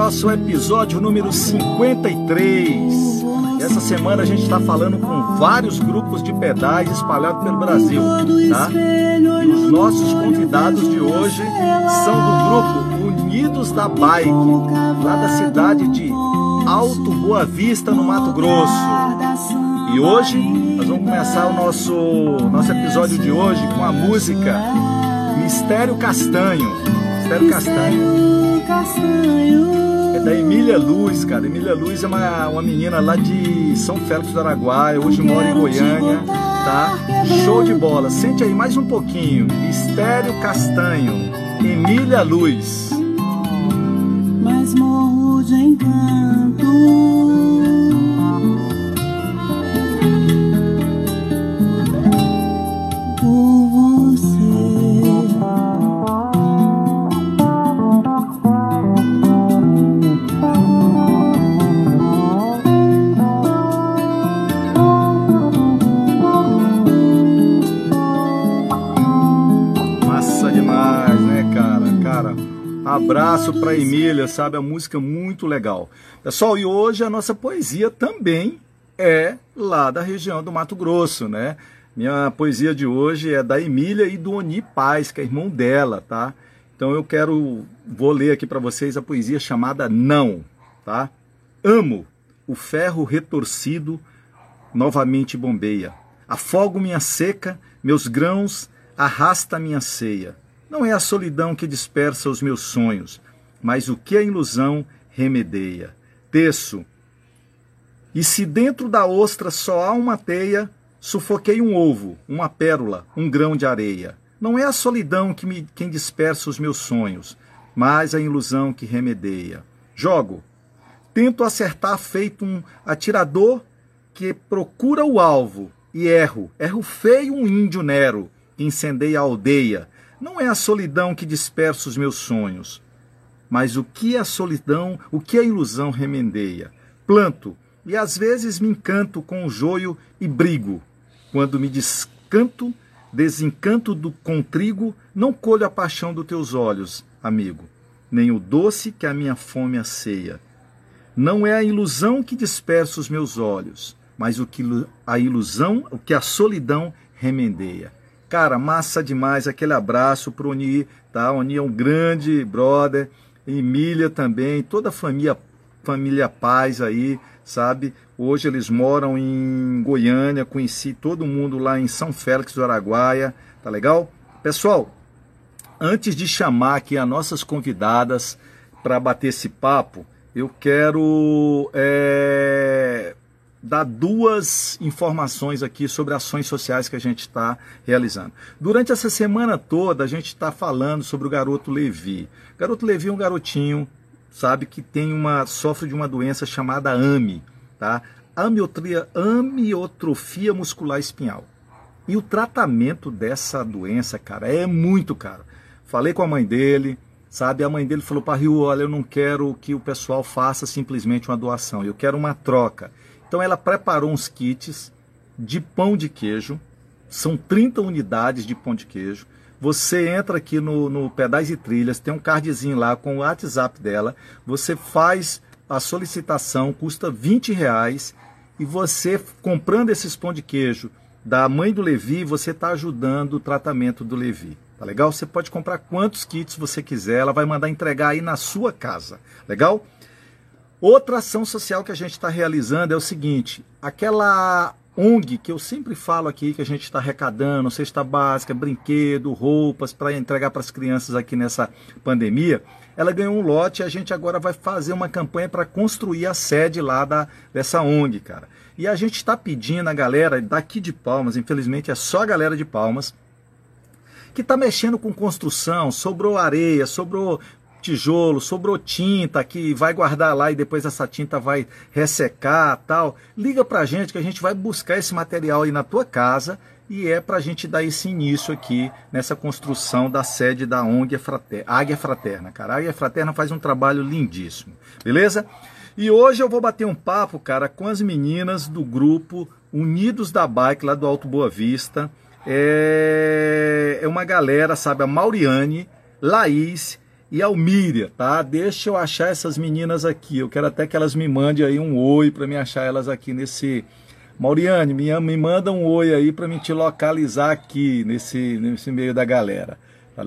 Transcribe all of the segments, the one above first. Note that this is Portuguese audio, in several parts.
nosso episódio número 53. Essa semana a gente está falando com vários grupos de pedais espalhados pelo Brasil, tá? Os nossos convidados de hoje são do grupo Unidos da Bike, lá da cidade de Alto Boa Vista, no Mato Grosso. E hoje nós vamos começar o nosso, nosso episódio de hoje com a música Mistério Castanho. Mistério Castanho. É da Emília Luz, cara. Emília Luz é uma, uma menina lá de São Félix do Araguaia, hoje mora em Goiânia, tá? Show de bola. Sente aí mais um pouquinho. Mistério Castanho, Emília Luz. Mas morro de encanto. Abraço pra Emília, sabe? A música é muito legal. Pessoal, e hoje a nossa poesia também é lá da região do Mato Grosso, né? Minha poesia de hoje é da Emília e do Oni Paz, que é irmão dela, tá? Então eu quero, vou ler aqui para vocês a poesia chamada Não, tá? Amo o ferro retorcido novamente bombeia. Afogo minha seca, meus grãos, arrasta minha ceia. Não é a solidão que dispersa os meus sonhos, mas o que a ilusão remedeia. Teço. E se dentro da ostra só há uma teia, sufoquei um ovo, uma pérola, um grão de areia. Não é a solidão que me, quem dispersa os meus sonhos, mas a ilusão que remedeia. Jogo. Tento acertar feito um atirador que procura o alvo e erro. Erro feio um índio Nero que incendeia a aldeia. Não é a solidão que dispersa os meus sonhos, mas o que a solidão, o que a ilusão remendeia. Planto e às vezes me encanto com o joio e brigo. Quando me descanto, desencanto do contrigo, não colho a paixão dos teus olhos, amigo, nem o doce que a minha fome aceia. Não é a ilusão que dispersa os meus olhos, mas o que a ilusão, o que a solidão remendeia. Cara, massa demais aquele abraço pro Oni, tá? Oni é um grande brother, Emília também, toda a família, família Paz aí, sabe? Hoje eles moram em Goiânia, conheci todo mundo lá em São Félix do Araguaia, tá legal? Pessoal, antes de chamar aqui as nossas convidadas para bater esse papo, eu quero é, dar duas informações aqui sobre ações sociais que a gente está realizando. Durante essa semana toda, a gente está falando sobre o garoto Levi. Garoto Levi é um garotinho, sabe, que tem uma sofre de uma doença chamada AMI, tá? Amiotria, amiotrofia muscular espinhal. E o tratamento dessa doença, cara, é muito caro. Falei com a mãe dele, sabe? A mãe dele falou para Rio, olha, eu não quero que o pessoal faça simplesmente uma doação, eu quero uma troca. Então ela preparou uns kits de pão de queijo, são 30 unidades de pão de queijo. Você entra aqui no, no Pedais e Trilhas, tem um cardzinho lá com o WhatsApp dela, você faz a solicitação, custa 20 reais, e você comprando esses pão de queijo da mãe do Levi, você está ajudando o tratamento do Levi. Tá legal? Você pode comprar quantos kits você quiser, ela vai mandar entregar aí na sua casa. Legal? Outra ação social que a gente está realizando é o seguinte: aquela ONG que eu sempre falo aqui que a gente está arrecadando, cesta básica, brinquedo, roupas para entregar para as crianças aqui nessa pandemia, ela ganhou um lote e a gente agora vai fazer uma campanha para construir a sede lá da, dessa ONG, cara. E a gente está pedindo a galera daqui de Palmas, infelizmente é só a galera de Palmas, que está mexendo com construção, sobrou areia, sobrou tijolo, sobrou tinta que vai guardar lá e depois essa tinta vai ressecar tal. Liga pra gente que a gente vai buscar esse material aí na tua casa e é para a gente dar esse início aqui nessa construção da sede da ONG Fraterna, Águia Fraterna. Cara, a Águia Fraterna faz um trabalho lindíssimo, beleza? E hoje eu vou bater um papo, cara, com as meninas do grupo Unidos da Bike lá do Alto Boa Vista. É, é uma galera, sabe, a Mauriane, Laís e Almíria, tá? Deixa eu achar essas meninas aqui. Eu quero até que elas me mandem aí um oi para me achar elas aqui nesse. Mauriane, me, me manda um oi aí para me te localizar aqui nesse, nesse meio da galera. Tá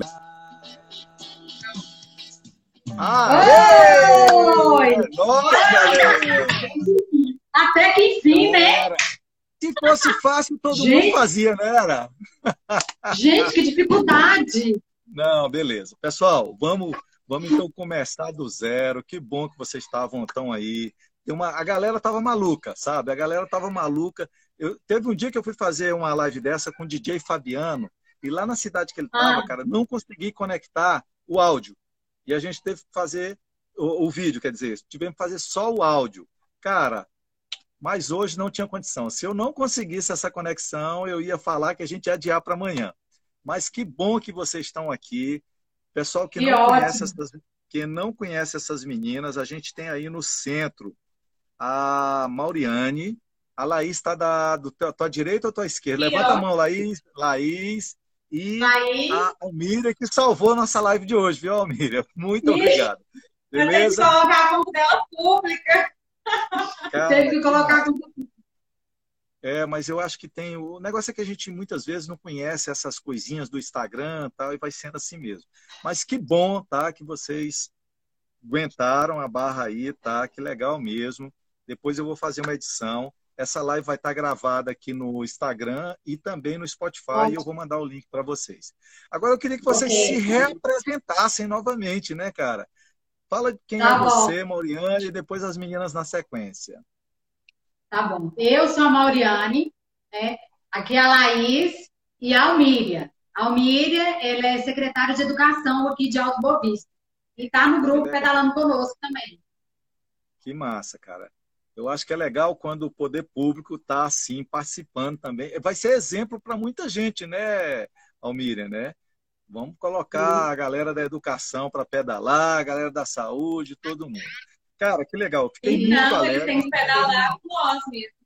ah, oi! Nossa, galera! Até que enfim, né? Se fosse fácil, todo gente, mundo fazia, né? Era? Gente, que dificuldade! Não, beleza. Pessoal, vamos, vamos então começar do zero. Que bom que vocês estavam tão aí. Uma, a galera tava maluca, sabe? A galera tava maluca. Eu, teve um dia que eu fui fazer uma live dessa com o DJ Fabiano, e lá na cidade que ele tava, ah. cara, não consegui conectar o áudio. E a gente teve que fazer o, o vídeo, quer dizer, tivemos que fazer só o áudio. Cara, mas hoje não tinha condição. Se eu não conseguisse essa conexão, eu ia falar que a gente ia adiar para amanhã. Mas que bom que vocês estão aqui. Pessoal que, que não, conhece essas, que não conhece essas meninas, a gente tem aí no centro a Mauriane, a Laís está da do, tua direita ou tua esquerda? Levanta a mão, Laís. Laís. E Laís. a Almíria, que salvou a nossa live de hoje, viu, Almíria? Muito Ih, obrigado. Beleza? Eu tenho que colocar a conta dela pública. Tem que colocar a pública. É, mas eu acho que tem. O negócio é que a gente muitas vezes não conhece essas coisinhas do Instagram tal, e vai sendo assim mesmo. Mas que bom, tá? Que vocês aguentaram a barra aí, tá? Que legal mesmo. Depois eu vou fazer uma edição. Essa live vai estar gravada aqui no Instagram e também no Spotify. E eu vou mandar o link para vocês. Agora eu queria que vocês okay. se reapresentassem novamente, né, cara? Fala quem tá é bom. você, Mauriane, e depois as meninas na sequência. Tá bom. Eu sou a Mauriane, né? aqui é a Laís e a Almíria. A Almíria, ela é secretária de Educação aqui de Alto Boa Vista. E está no grupo pedalando conosco também. Que massa, cara. Eu acho que é legal quando o poder público está assim, participando também. Vai ser exemplo para muita gente, né, Almíria, né? Vamos colocar a galera da educação para pedalar, a galera da saúde, todo mundo. Cara, que legal. Fiquei muito não, alegre. Ele tem que pedalar com nós mesmo.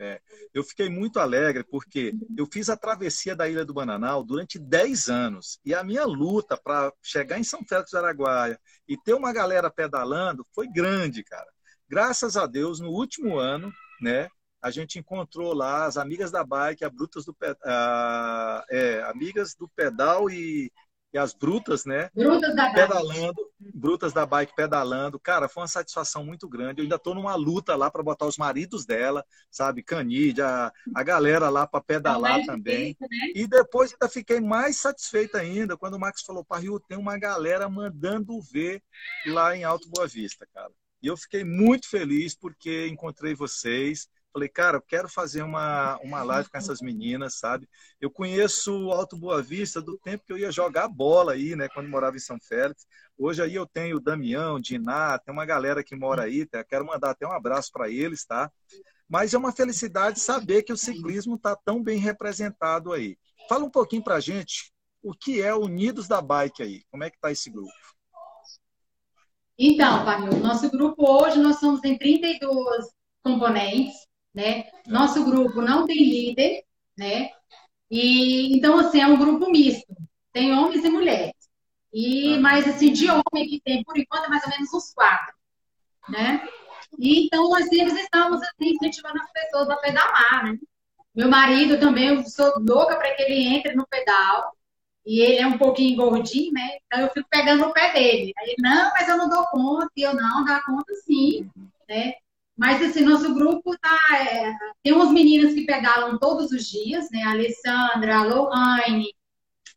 É, eu fiquei muito alegre porque eu fiz a travessia da Ilha do Bananal durante 10 anos. E a minha luta para chegar em São Félix do Araguaia e ter uma galera pedalando foi grande, cara. Graças a Deus, no último ano, né, a gente encontrou lá as amigas da bike, a brutas do, a, é, amigas do pedal e e as brutas, né? Brutas da pedalando, brutas da bike pedalando. Cara, foi uma satisfação muito grande. Eu ainda estou numa luta lá para botar os maridos dela, sabe? Canide, a, a galera lá para pedalar é também. Difícil, né? E depois ainda fiquei mais satisfeita ainda quando o Max falou: Parrio, tem uma galera mandando ver lá em Alto Boa Vista, cara. E eu fiquei muito feliz porque encontrei vocês. Falei, cara, eu quero fazer uma, uma live com essas meninas, sabe? Eu conheço o Alto Boa Vista do tempo que eu ia jogar bola aí, né? Quando morava em São Félix. Hoje aí eu tenho o Damião, Diná, tem uma galera que mora aí, tá? quero mandar até um abraço para eles, tá? Mas é uma felicidade saber que o ciclismo está tão bem representado aí. Fala um pouquinho para gente o que é Unidos da Bike aí. Como é que está esse grupo? Então, Pamil, nosso grupo hoje nós somos em 32 componentes né? Nosso grupo não tem líder, né? E então assim é um grupo misto, tem homens e mulheres. E mais assim de homem que tem por enquanto é mais ou menos uns quatro, né? E então nós sempre estamos assim incentivando as pessoas a pedalar, né? Meu marido também, eu sou louca para que ele entre no pedal. E ele é um pouquinho gordinho, né? Então eu fico pegando o pé dele. Aí não, mas eu não dou conta. E eu, não, dá conta sim, né? Mas, assim, nosso grupo tá. É, tem umas meninas que pedalam todos os dias, né? A Alessandra, a Lohane,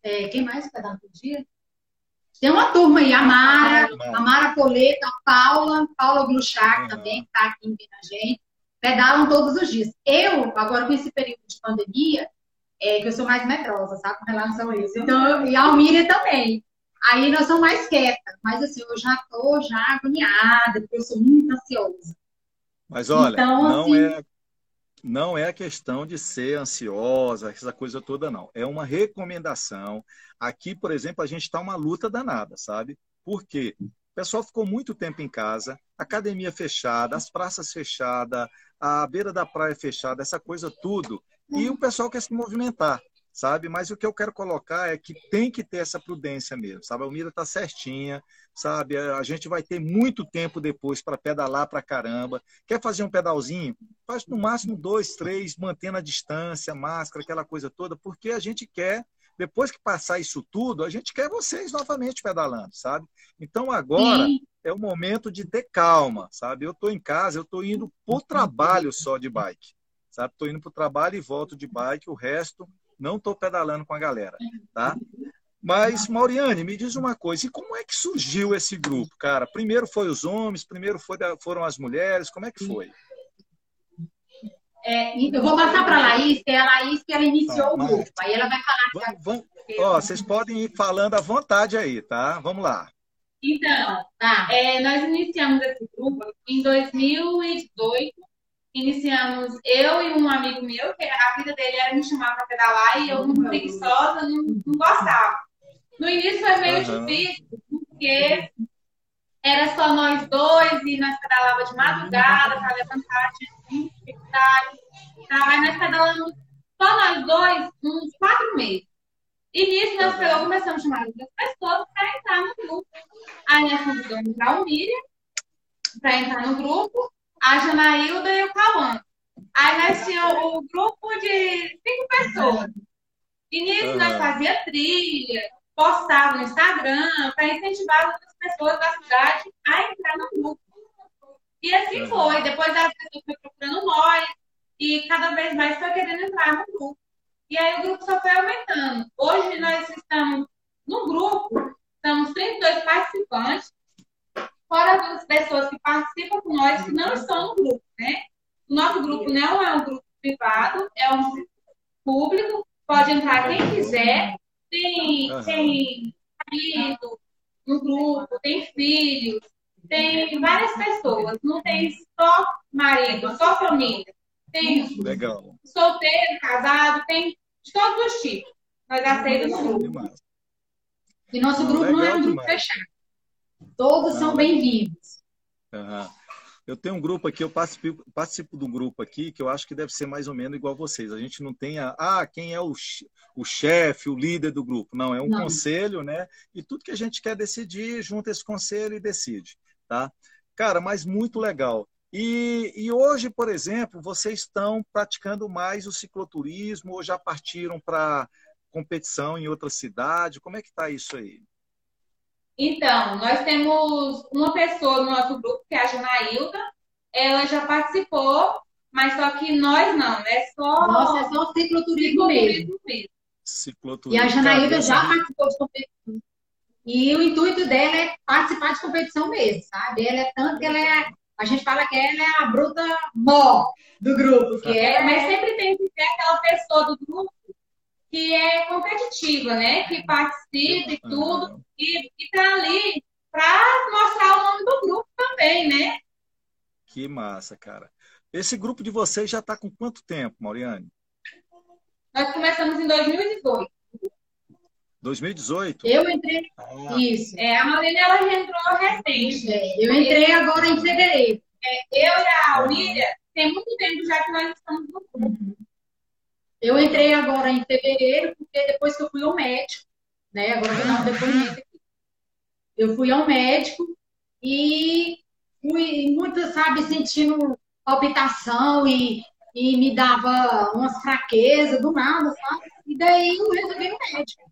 é, quem mais pedala todo dia? Tem uma turma aí, a Mara, a Mara Poleta, a Paula, Paula Gluchar uhum. também, que está aqui vendo a gente. Pedalam todos os dias. Eu, agora com esse período de pandemia, é que eu sou mais medrosa, sabe, com relação a isso. Então, e a Almíria também. Aí nós somos mais quietas, mas assim, eu já tô já agoniada, porque eu sou muito ansiosa. Mas olha, então, não assim... é não é a questão de ser ansiosa, essa coisa toda, não. É uma recomendação. Aqui, por exemplo, a gente está uma luta danada, sabe? Por quê? O pessoal ficou muito tempo em casa, academia fechada, as praças fechadas, a beira da praia fechada, essa coisa tudo. E o pessoal quer se movimentar sabe? Mas o que eu quero colocar é que tem que ter essa prudência mesmo, sabe? A Almira está certinha, sabe? A gente vai ter muito tempo depois para pedalar para caramba. Quer fazer um pedalzinho? Faz no máximo dois, três, mantendo a distância, máscara, aquela coisa toda, porque a gente quer, depois que passar isso tudo, a gente quer vocês novamente pedalando, sabe? Então agora Sim. é o momento de ter calma, sabe? Eu estou em casa, eu estou indo por trabalho só de bike, sabe? Estou indo para o trabalho e volto de bike, o resto não estou pedalando com a galera, tá? Mas, Mauriane, me diz uma coisa, e como é que surgiu esse grupo, cara? Primeiro foi os homens, primeiro foi, foram as mulheres, como é que foi? É, eu vou passar para a Laís, é a Laís que ela iniciou tá, o grupo, aí ela vai falar... Vamos, vamos, ó, vocês podem ir falando à vontade aí, tá? Vamos lá. Então, tá. É, nós iniciamos esse grupo em 2018, iniciamos eu e um amigo meu, que a vida dele era me chamar para pedalar e eu, muito preguiçosa, não, não gostava. No início foi meio uhum. difícil, porque era só nós dois e nós pedalava de madrugada para levantar, tinha dificuldade. Tá? Aí nós pedalamos só nós dois uns quatro meses. E nisso nós pegamos, começamos a chamar outras pessoas para entrar no grupo. Aí nós convidamos a Miriam para entrar no grupo a Janaílda e o Cauã. Aí nós tínhamos o grupo de cinco pessoas. E nisso uhum. nós fazíamos trilha, postava no Instagram para incentivar outras pessoas da cidade a entrar no grupo. E assim uhum. foi. Depois as pessoas foram procurando nós e cada vez mais foi querendo entrar no grupo. E aí o grupo só foi aumentando. Hoje nós estamos no grupo, estamos 32 participantes fora as pessoas que participam com nós que não estão no grupo, né? O nosso grupo não é um grupo privado, é um público, pode entrar quem quiser, tem, uhum. tem marido no grupo, tem filhos, tem várias pessoas, não tem só marido, só família. Tem Legal. solteiro, casado, tem de todos os tipos. Nós aceitamos o grupo. E nosso grupo Legal não é um grupo demais. fechado. Todos são bem-vindos. Uhum. Eu tenho um grupo aqui, eu participo, participo de um grupo aqui que eu acho que deve ser mais ou menos igual a vocês. A gente não tem a, ah, quem é o, o chefe, o líder do grupo. Não, é um não. conselho, né? E tudo que a gente quer decidir, junta esse conselho e decide, tá? Cara, mas muito legal. E, e hoje, por exemplo, vocês estão praticando mais o cicloturismo ou já partiram para competição em outra cidade? Como é que está isso aí? Então, nós temos uma pessoa no nosso grupo, que é a Janaílda. Ela já participou, mas só que nós não, né? Só... Nossa, é só cicloturismo mesmo. mesmo. Cicloturismo. E a Janaílda já participou de competição. E o intuito dela é participar de competição mesmo, sabe? Ela é tanto que ela é. A gente fala que ela é a bruta mó do grupo, que é, mas sempre tem que ter aquela pessoa do grupo que é competitiva, né? Que participa e tudo, e, está ali para mostrar o nome do grupo também, né? Que massa, cara. Esse grupo de vocês já está com quanto tempo, Mauriane? Nós começamos em 2018. 2018? Eu entrei. Ah. Isso. É, a Maurine ela já entrou recente. É, eu entrei agora em fevereiro. É, eu e a William tem muito tempo já que nós estamos no grupo. Eu entrei agora em fevereiro, porque depois que eu fui ao médico, né? Agora um depoimento aqui. Eu fui ao médico e fui muito, sabe, sentindo palpitação e, e me dava umas fraquezas do nada, sabe? E daí eu resolvi no médico.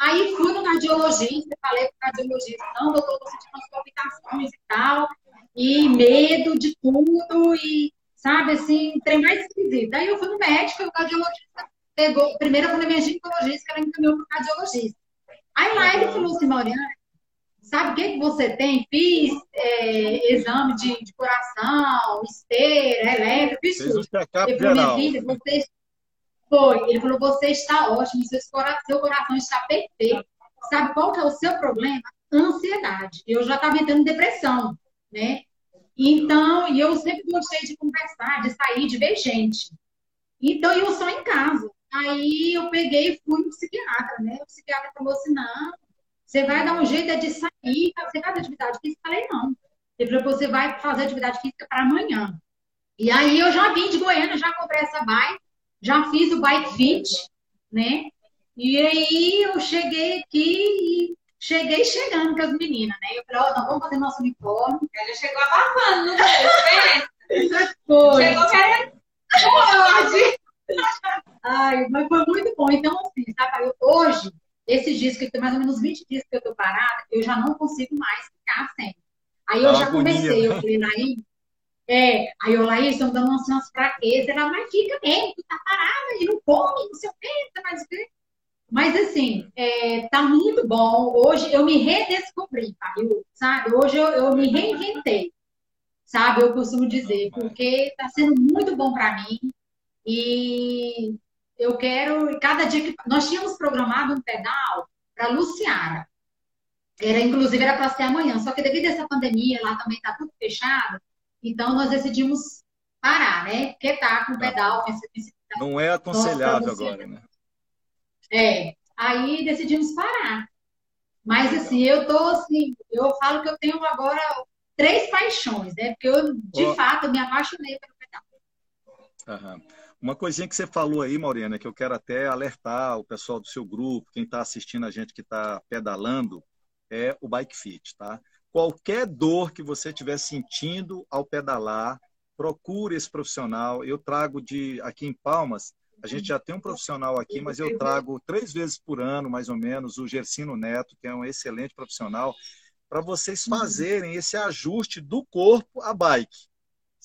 Aí fui no cardiologista, falei pro cardiologista, não, doutor, tô sentindo umas palpitações e tal. e medo de tudo, e sabe, assim, trem mais esquisito. Aí eu fui no médico, o cardiologista pegou, primeiro eu na minha ginecologista, que ela encaminhou para o cardiologista. Aí lá ele falou assim, Mariana, sabe o que, que você tem? Fiz é, exame de, de, coração, esteira, elétrico, fiz tudo. Ele falou, minha filha, você... Foi. Ele falou, você está ótimo, seu coração, seu coração está perfeito. Sabe qual que é o seu problema? Ansiedade. Eu já estava entrando em depressão, né? Então, e eu sempre gostei de conversar, de sair, de ver gente. Então, eu só em casa. Aí eu peguei e fui no psiquiatra, né? O psiquiatra falou assim: não, você vai dar um jeito de sair, você faz atividade física? Eu falei, não. Ele falou, você vai fazer atividade física para amanhã. E aí eu já vim de Goiânia, já comprei essa bike, já fiz o bike fit, né? E aí eu cheguei aqui e cheguei chegando com as meninas, né? Eu falei, ó, oh, vamos fazer nosso uniforme. Ela chegou abafando, não foi? Foi. Chegou querendo. Ai, mas foi muito bom. Então, assim, sabe, hoje, esses dias que tem mais ou menos 20 dias que eu tô parada, eu já não consigo mais ficar sem. Aí eu Dá já comecei, eu né? falei, Laís, é, aí eu, Laís, estão dando umas, umas fraquezas. Ela, mas fica bem, tu tá parada e não come, não sei o quê, sei mais o quê. Mas assim, é, tá muito bom. Hoje eu me redescobri, tá? Eu, sabe? Hoje eu, eu me reinventei, sabe? Eu costumo dizer, porque tá sendo muito bom para mim. E eu quero, cada dia que. Nós tínhamos programado um pedal para Luciara. Era, inclusive, era para ser amanhã, só que devido a essa pandemia, lá também tá tudo fechado, então nós decidimos parar, né? Porque tá com o pedal, com esse, Não é aconselhável Nossa, agora, né? É, aí decidimos parar. Mas assim, eu tô assim, eu falo que eu tenho agora três paixões, né? Porque eu, de Ó. fato, eu me apaixonei pelo pedal. Aham. Uma coisinha que você falou aí, Mauriana, que eu quero até alertar o pessoal do seu grupo, quem está assistindo a gente que está pedalando, é o Bike Fit, tá? Qualquer dor que você estiver sentindo ao pedalar, procure esse profissional. Eu trago de aqui em Palmas, a gente já tem um profissional aqui, mas eu trago três vezes por ano, mais ou menos, o Gersino Neto, que é um excelente profissional, para vocês fazerem esse ajuste do corpo à bike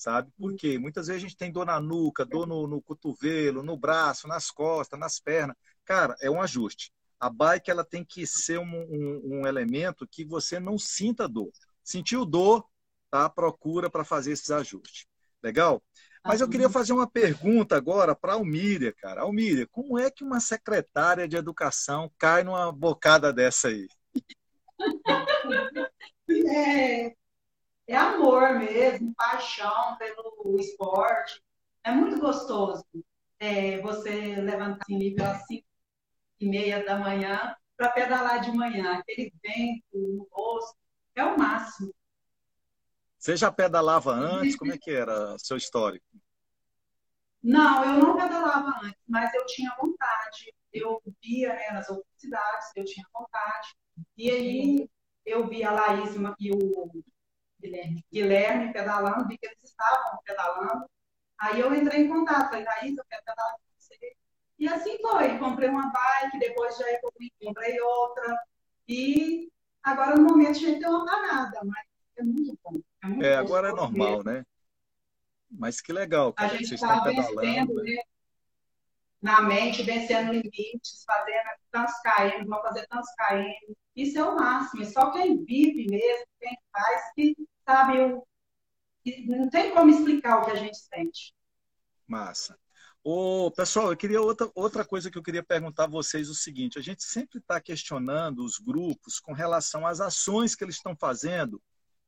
sabe? Porque muitas vezes a gente tem dor na nuca, dor no, no cotovelo, no braço, nas costas, nas pernas. Cara, é um ajuste. A bike ela tem que ser um, um, um elemento que você não sinta dor. Sentiu dor, tá? Procura para fazer esses ajustes. Legal? Mas eu queria fazer uma pergunta agora para a Almíria, cara. Almíria, como é que uma secretária de educação cai numa bocada dessa aí? É, é amor mesmo, paixão pelo esporte. É muito gostoso é, você levantar assim, pelas 5 e meia da manhã para pedalar de manhã. Aquele vento no rosto é o máximo. Você já pedalava antes? Como é que era seu histórico? Não, eu não pedalava antes, mas eu tinha vontade. Eu via né, nas outras cidades, eu tinha vontade. E aí eu vi a Laís e o Guilherme, Guilherme pedalando, vi que eles estavam pedalando. Aí eu entrei em contato, falei, Laís, eu quero pedalar com você. E assim foi, comprei uma bike, depois já evolui, comprei outra. E agora no momento a gente deu uma parada, mas é muito bom. É, muito É, agora é normal, mesmo. né? Mas que legal, A cara, gente vocês está estão pedalando. vencendo, né? Na mente, vencendo limites, fazendo tantos KM, vão fazer tantos KM. Isso é o máximo. E só quem vive mesmo, quem faz, que sabe, o... não tem como explicar o que a gente sente. Massa. Ô, pessoal, eu queria outra, outra coisa que eu queria perguntar a vocês o seguinte: a gente sempre está questionando os grupos com relação às ações que eles estão fazendo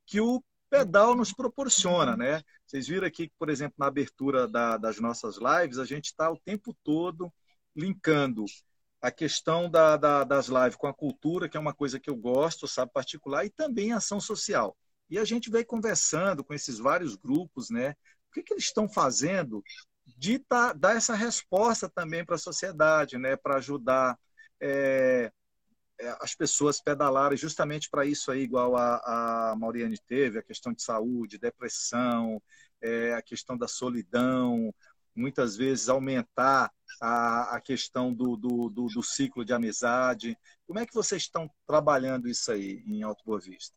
que o pedal nos proporciona, né? Vocês viram aqui por exemplo, na abertura da, das nossas lives, a gente está o tempo todo linkando a questão da, da, das lives com a cultura, que é uma coisa que eu gosto, sabe, particular, e também ação social. E a gente vem conversando com esses vários grupos, né? O que, que eles estão fazendo de tá, dar essa resposta também para a sociedade, né? Para ajudar é, as pessoas pedalarem justamente para isso aí, igual a, a Mauriane teve, a questão de saúde, depressão, é, a questão da solidão, muitas vezes aumentar a, a questão do, do, do, do, ciclo de amizade. Como é que vocês estão trabalhando isso aí em Alto Boa Vista?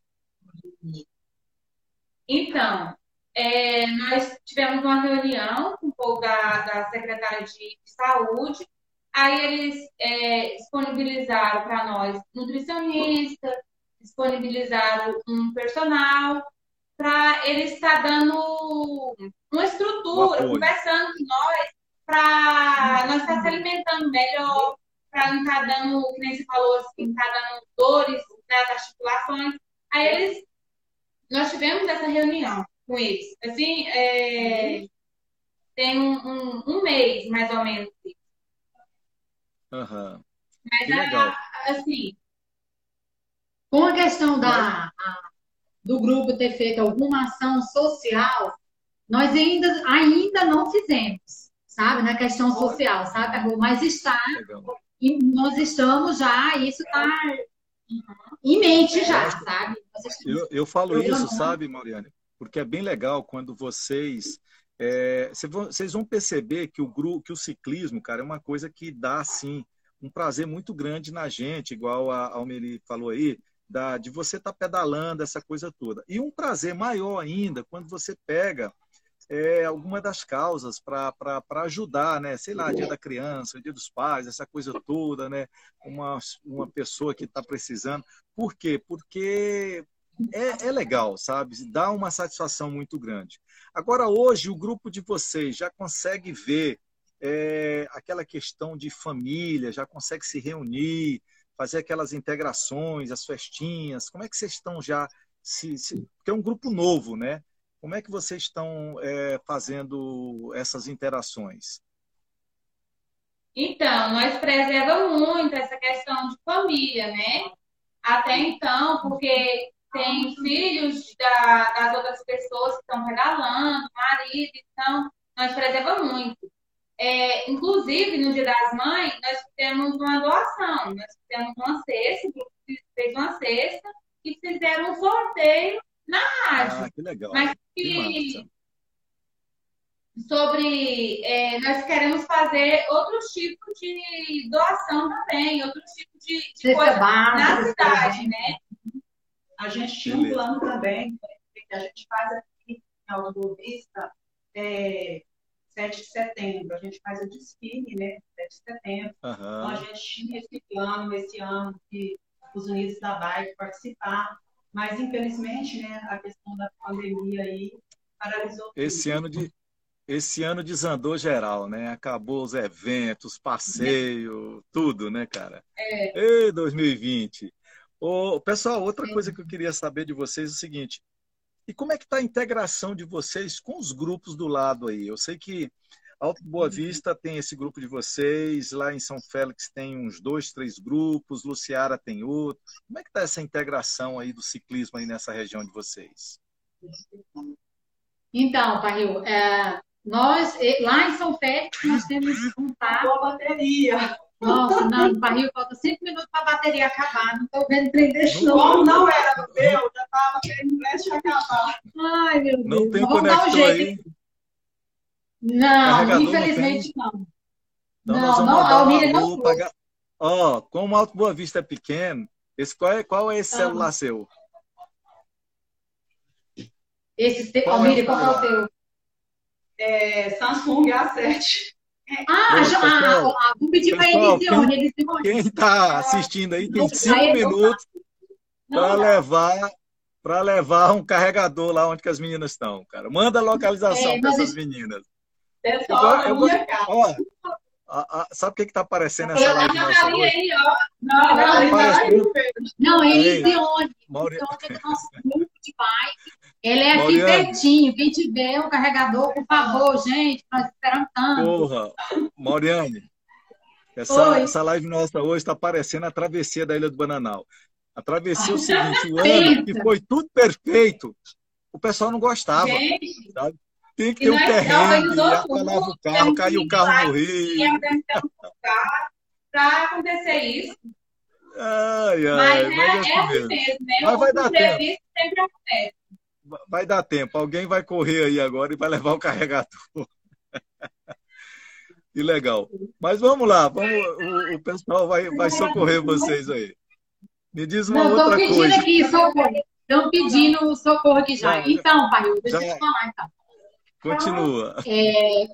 Então, é, nós tivemos uma reunião com o da, da secretária de saúde, aí eles é, disponibilizaram para nós nutricionista, disponibilizaram um personal, para eles estar dando uma estrutura, conversando com nós, para nós estar se alimentando melhor, para não estar dando, que nem você falou assim, estar dando dores nas articulações. Aí eles, nós tivemos essa reunião com eles. Assim, é, tem um, um, um, mês, mais ou menos. Uhum. Mas, que legal. assim... Com a questão da, a, do grupo ter feito alguma ação social, nós ainda, ainda não fizemos, sabe? Na questão social, sabe, Mas está... E nós estamos já, isso está em mente já, sabe? Eu, eu falo isso, sabe, Mariane? porque é bem legal quando vocês é, vocês vão perceber que o grupo, que o ciclismo, cara, é uma coisa que dá assim um prazer muito grande na gente, igual a Almeli falou aí, da, de você estar tá pedalando essa coisa toda. E um prazer maior ainda quando você pega é, alguma das causas para ajudar, né? Sei lá, dia da criança, dia dos pais, essa coisa toda, né? Uma, uma pessoa que está precisando. Por quê? Porque é, é legal, sabe? Dá uma satisfação muito grande. Agora, hoje, o grupo de vocês já consegue ver é, aquela questão de família, já consegue se reunir, fazer aquelas integrações, as festinhas. Como é que vocês estão já? Se, se, porque é um grupo novo, né? Como é que vocês estão é, fazendo essas interações? Então, nós preservamos muito essa questão de família, né? Até então, porque tem filhos da, das outras pessoas que estão regalando, marido, então nós preservamos muito. É, inclusive, no Dia das Mães, nós fizemos uma doação, nós fizemos uma cesta, o grupo fez uma cesta e fizeram um sorteio na rádio. Ah, que legal. Mas que, sobre é, nós queremos fazer outros tipos de doação também, outros tipos de, de coisa na cidade, né? A gente tinha um plano também, que a gente faz aqui em Alto Boa Vista, é, 7 de setembro. A gente faz o desfile, né? 7 de setembro. Uhum. Então a gente tinha esse plano esse ano de os Unidos da Bike participar. Mas, infelizmente, né, a questão da pandemia aí paralisou Esse tudo. ano de, esse ano desandou geral, né? Acabou os eventos, passeio, tudo, né, cara? É. Ei, 2020. Ô, pessoal, outra Sim. coisa que eu queria saber de vocês é o seguinte: e como é que está a integração de vocês com os grupos do lado aí? Eu sei que Alto Boa uhum. Vista tem esse grupo de vocês, lá em São Félix tem uns dois, três grupos, Luciara tem outro. Como é que está essa integração aí do ciclismo aí nessa região de vocês? Então, Parril, é, nós lá em São Félix nós temos contato. Boa bateria. Nossa, não, no barril falta cinco minutos para a bateria acabar. Não estou vendo trem desse não. Como não era no meu, já estava querendo prestes acabar. Ai, meu Deus. Não tem Vamos dar um jeito. Aí. Não, infelizmente não. não. Então, não, não, a Almíria não pagar... Ó, oh, como o Alto Boa Vista é pequeno, esse, qual, é, qual é esse celular ah. seu? Esse, te... Qual é o teu? É, Samsung A7. Ah, já, pessoal, ah, vou pedir para Elisione. Elisione. Quem está assistindo aí tem cinco minutos para levar para levar um carregador lá onde as meninas estão, cara. Manda a localização é, para essas meninas. Pessoal, eu, eu, ó, a, a, sabe o que está aparecendo nessa live nossa hoje? Aí, ó. Não, não, não, não, é do nosso grupo de bike. Ele é aqui Mariane. pertinho. Quem tiver um carregador, por favor, gente, nós esperamos tanto. Porra, Mauriane, essa, essa live nossa hoje está parecendo a travessia da Ilha do Bananal. A travessia é o seguinte, o ano que foi tudo perfeito, o pessoal não gostava. Gente, sabe? Tem que ter um terreno, apalava o carro, caiu o carro no rio. Para acontecer isso. Ai, ai, mas, mas é, é assim mesmo, né? Mas vai dar tempo. sempre acontece vai dar tempo. Alguém vai correr aí agora e vai levar o carregador. que legal. Mas vamos lá, vamos, o, o pessoal vai, vai socorrer vocês aí. Me diz uma Não, outra coisa. Aqui, Estão pedindo socorro aqui já. Não, Então, pai, deixa já- eu te falar então. Continua. É,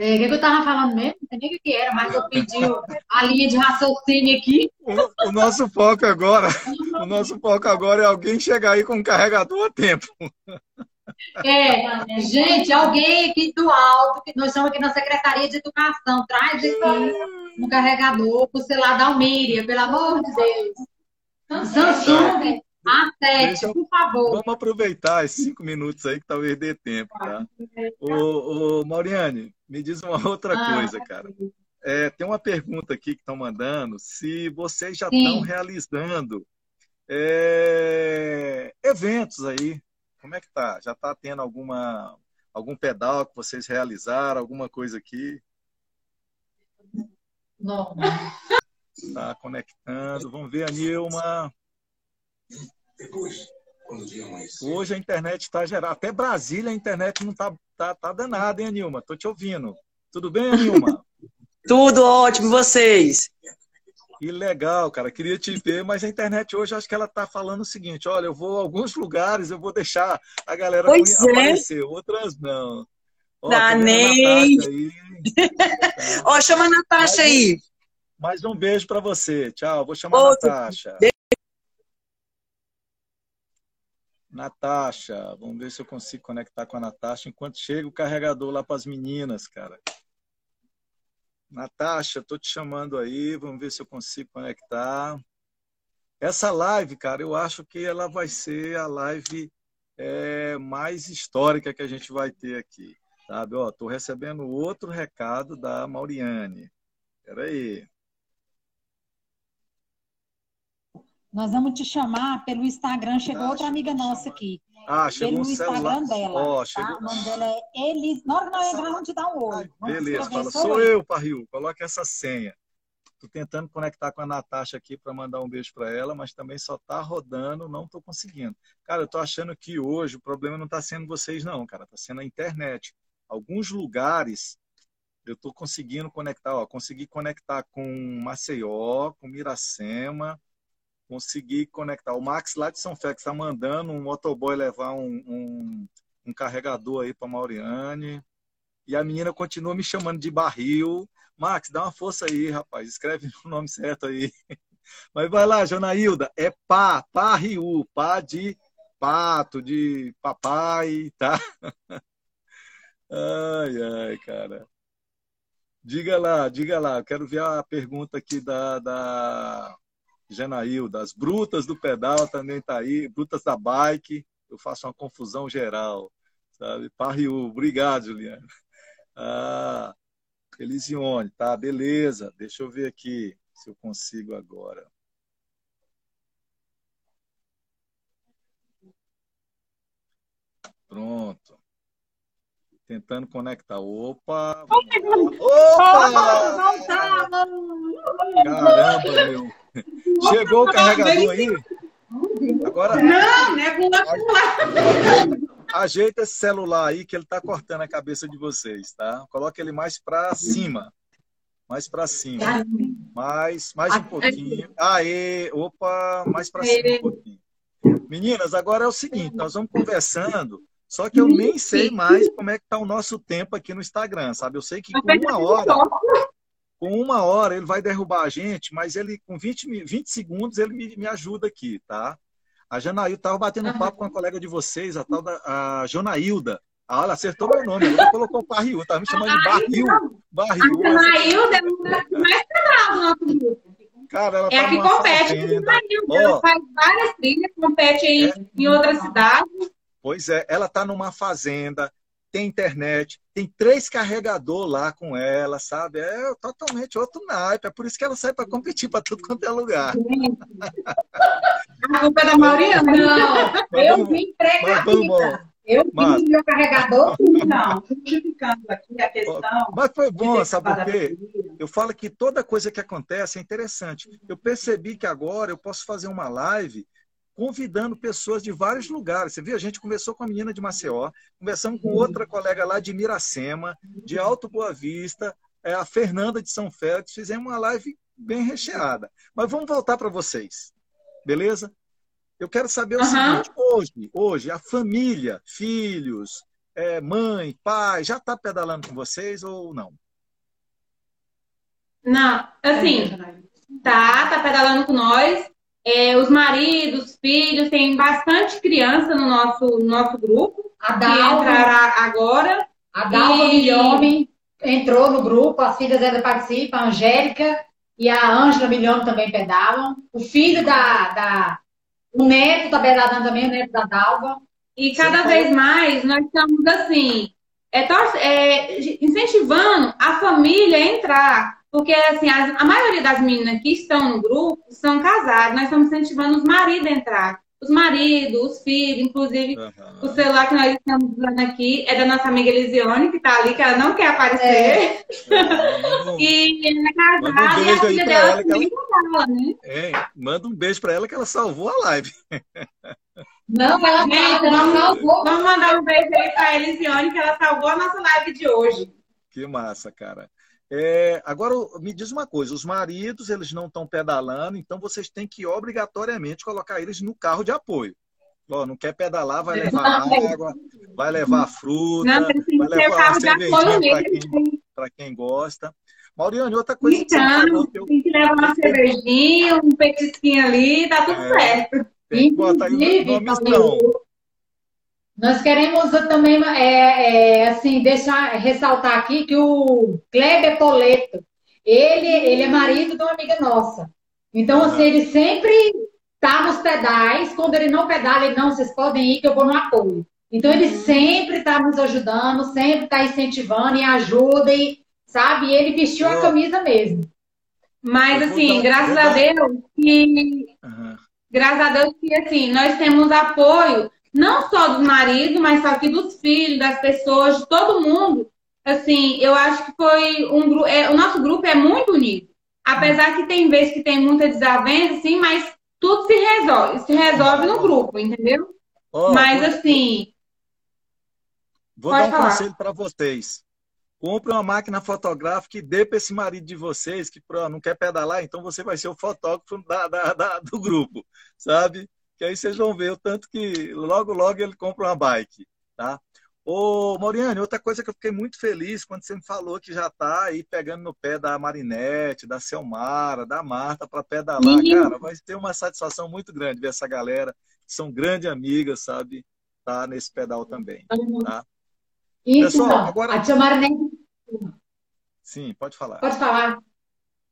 é, o que que eu tava falando mesmo? Não sei nem o que era, mas eu pedi a linha de raciocínio aqui. O, o nosso foco agora, o nosso foco agora é alguém chegar aí com um carregador a tempo. É, gente, alguém aqui do alto, que nós estamos aqui na Secretaria de Educação, traz aqui um carregador pro celular da Almíria, pelo amor de Deus. Samsung A7, Deixa- por favor. Vamos aproveitar esses cinco minutos aí que talvez dê tempo, tá? Ô, ô, Mauriane, me diz uma outra Ah. coisa, cara. É, tem uma pergunta aqui que estão mandando se vocês já estão realizando é, eventos aí. Como é que tá? Já está tendo alguma algum pedal que vocês realizaram, alguma coisa aqui? Não. Está conectando. Vamos ver a Nilma. Hoje a internet está geral. Até Brasília a internet não tá, tá, tá danada, hein, Nilma? Tô te ouvindo. Tudo bem, Nilma? Tudo ótimo, e vocês? Que legal, cara. Queria te ver, mas a internet hoje acho que ela tá falando o seguinte: olha, eu vou a alguns lugares, eu vou deixar a galera Pois é. aparecer, outras não. Ó, Dá nem. Natasha aí. Ó, chama a Natasha aí. Mais um beijo para você. Tchau. Vou chamar Outro. a Natasha. Natasha, vamos ver se eu consigo conectar com a Natasha enquanto chega o carregador lá para as meninas, cara. Natasha, tô te chamando aí, vamos ver se eu consigo conectar. Essa live, cara, eu acho que ela vai ser a live é, mais histórica que a gente vai ter aqui, sabe? Ó, tô recebendo outro recado da Mauriane. Peraí. Nós vamos te chamar pelo Instagram. Chegou Tá, outra amiga nossa aqui. Ah, chegou Pelo um celular. Instagram dela. Ó, tá? O nome dela é Elis. Na hora que nós entrar, vamos te dar um oi. Vamos Beleza, fala, sou sou eu, Parril. Coloca essa senha. Tô tentando conectar com a Natasha aqui para mandar um beijo para ela, mas também só tá rodando, não tô conseguindo. Cara, eu tô achando que hoje o problema não tá sendo vocês não, cara, tá sendo a internet. Alguns lugares eu tô conseguindo conectar, ó, consegui conectar com Maceió, com Miracema, consegui conectar. O Max lá de São Félix está mandando um motoboy levar um, um, um carregador aí para Mauriane. E a menina continua me chamando de barril. Max, dá uma força aí, rapaz. Escreve o nome certo aí. Mas vai lá, Janaílda. É pá, pá, riu. Pá de pato, de papai, tá? Ai, ai, cara. Diga lá, diga lá. Quero ver a pergunta aqui da, da Janaílda. As brutas do pedal também tá aí. Brutas da bike. Eu faço uma confusão geral, sabe? Parriu. Obrigado, Juliana. Ah, Elisione, tá, beleza. Deixa eu ver aqui se eu consigo agora. Pronto. Tentando conectar. Opa! Opa! Caramba, meu. Chegou o carregador aí? Agora, Não, não é com ajeita esse celular aí que ele tá cortando a cabeça de vocês, tá? Coloca ele mais para cima. Mais para cima. Mais, mais um pouquinho. Aê, opa, mais para cima um pouquinho. Meninas, agora é o seguinte, nós vamos conversando, só que eu nem sei mais como é que tá o nosso tempo aqui no Instagram, sabe? Eu sei que com uma hora, com uma hora ele vai derrubar a gente, mas ele com 20, mi- 20 segundos ele me, me ajuda aqui, tá? A Janaílda estava batendo um papo com a colega de vocês, a tal da a Jonailda. Ah, ela acertou meu nome, agora colocou Barril, tá me chamando de Barril. Barril. A Nailda é uma das que mais pedala do nosso grupo. Cara, ela É tá a que compete com fazenda. a Nailda. Ó. Ela faz várias trilhas, compete em, É. em outras cidades. Pois é, ela tá numa fazenda, tem internet, tem três carregador lá com ela, sabe? É totalmente outro naipe. É por isso que ela sai para competir para tudo quanto é lugar. A culpa é da Mauriana. Não, eu vim precavida. Eu Mas- meu carregador. Não, justificando aqui a questão. mas foi bom, sabe por quê? Eu falo que toda coisa que acontece é interessante. Eu percebi que agora eu posso fazer uma live convidando pessoas de vários lugares. Você viu? A gente conversou com a menina de Maceió, conversamos com outra colega lá de Miracema, de Alto Boa Vista, é, a Fernanda de São Félix. Fizemos uma live bem recheada. Mas vamos voltar para vocês, beleza? Eu quero saber o Aham. seguinte: hoje, hoje, a família, filhos, é, mãe, pai, já está pedalando com vocês ou não? Não, assim, tá, tá pedalando com nós. É, os maridos, filhos, tem bastante criança no nosso, no nosso grupo A que Dalva, entrará agora. a Dalva E- Milhome entrou no grupo, as filhas dela participam, a Angélica e a Ângela Milhome também pedalam. O filho da, da o neto tá pedalando também, o neto da Dalva. E cada Você vez mais nós estamos assim, é, é, incentivando a família a entrar. Porque assim, as- a maioria das meninas que estão no grupo são casadas, nós estamos incentivando os maridos a entrar. Os maridos, os filhos, inclusive Aham. o celular que nós estamos usando aqui é da nossa amiga Elisione, que está ali, que ela não quer aparecer. É. E ela é Manda um casada e a filha dela ela, que também fala, né? Hein? Manda um beijo para ela que ela salvou a live. Não, ela ela vamos, salvou. vamos mandar um beijo aí para a Elisione, que ela salvou a nossa live de hoje. Que massa, cara. É, agora, me diz uma coisa: os maridos eles não estão pedalando, então vocês têm que obrigatoriamente colocar eles no carro de apoio. Ó, não quer pedalar, vai levar água, vai levar fruta, Não, tem que vai o levar uma carro de apoio cervejinha para mesmo. quem, quem gosta. Mauriane, outra coisa que você Então, falou eu tem que levar uma cervejinha, um petisquinho ali, tá tudo É. certo. tenho que botar aí no nome. Nós queremos também, é, é, assim, deixar, ressaltar aqui que o Kleber Poleto, ele, ele é marido de uma amiga nossa. Então, assim, ele sempre tá nos pedais. Quando ele não pedala, ele, não, vocês podem ir que eu vou no apoio. Então, ele sempre está nos ajudando, sempre está incentivando e ajuda, e, sabe? E ele vestiu a camisa mesmo. Mas, assim, graças a Deus, que. Graças a Deus que assim, nós temos apoio não só do marido, mas só que dos filhos, das pessoas, de todo mundo. Assim, eu acho que foi um grupo. o nosso grupo é muito unido. Apesar que tem vezes que tem muita desavença, assim, mas tudo se resolve, se resolve no grupo, entendeu? Ó, mas assim, Vou dar um falar. conselho para vocês. Compre uma máquina fotográfica e dê para esse marido de vocês que não quer pedalar, então você vai ser o fotógrafo da- da- da- do grupo, sabe? Que aí vocês vão ver o tanto que logo, logo ele compra uma bike, tá? Ô, Mauriane, outra coisa que eu fiquei muito feliz quando você me falou que já está aí pegando no pé da Marinette, da Selmara, da Marta para pedalar. Sim. Cara, vai ter uma satisfação muito grande ver essa galera, que são grandes amigas, sabe? Tá nesse pedal também. Isso, Pessoal, então, agora- a tia Marinete Sim, pode falar. Pode falar.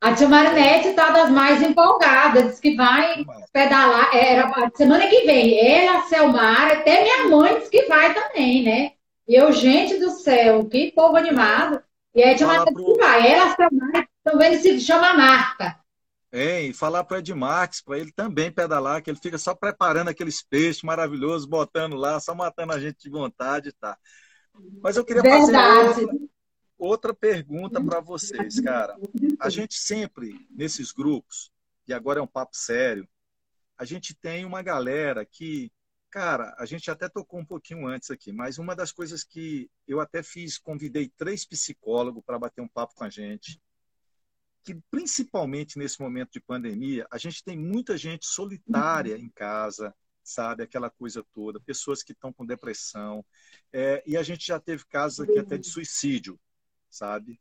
A tia Marinete está das mais empolgadas, diz que vai pedalar. Era a semana que vem. Ela, a Selmar, até minha mãe diz que vai também, né? E eu, gente do céu, que povo animado. E aí a tia Fala Marinete pro- diz que vai. Ela, a Selmar, também se chama Marta. Hein, e falar para o Ed Marques, para ele também pedalar, que ele fica só preparando aqueles peixes maravilhosos, botando lá, só matando a gente de vontade, tá? Mas eu queria fazer Verdade. outra, outra pergunta para vocês, cara. A gente sempre, nesses grupos, e agora é um papo sério, a gente tem uma galera que, cara, a gente até tocou um pouquinho antes aqui, mas uma das coisas que eu até fiz, convidei três psicólogos para bater um papo com a gente, que principalmente nesse momento de pandemia, a gente tem muita gente solitária em casa, sabe? Aquela coisa toda, pessoas que estão com depressão. É, e a gente já teve casos aqui até de suicídio, sabe?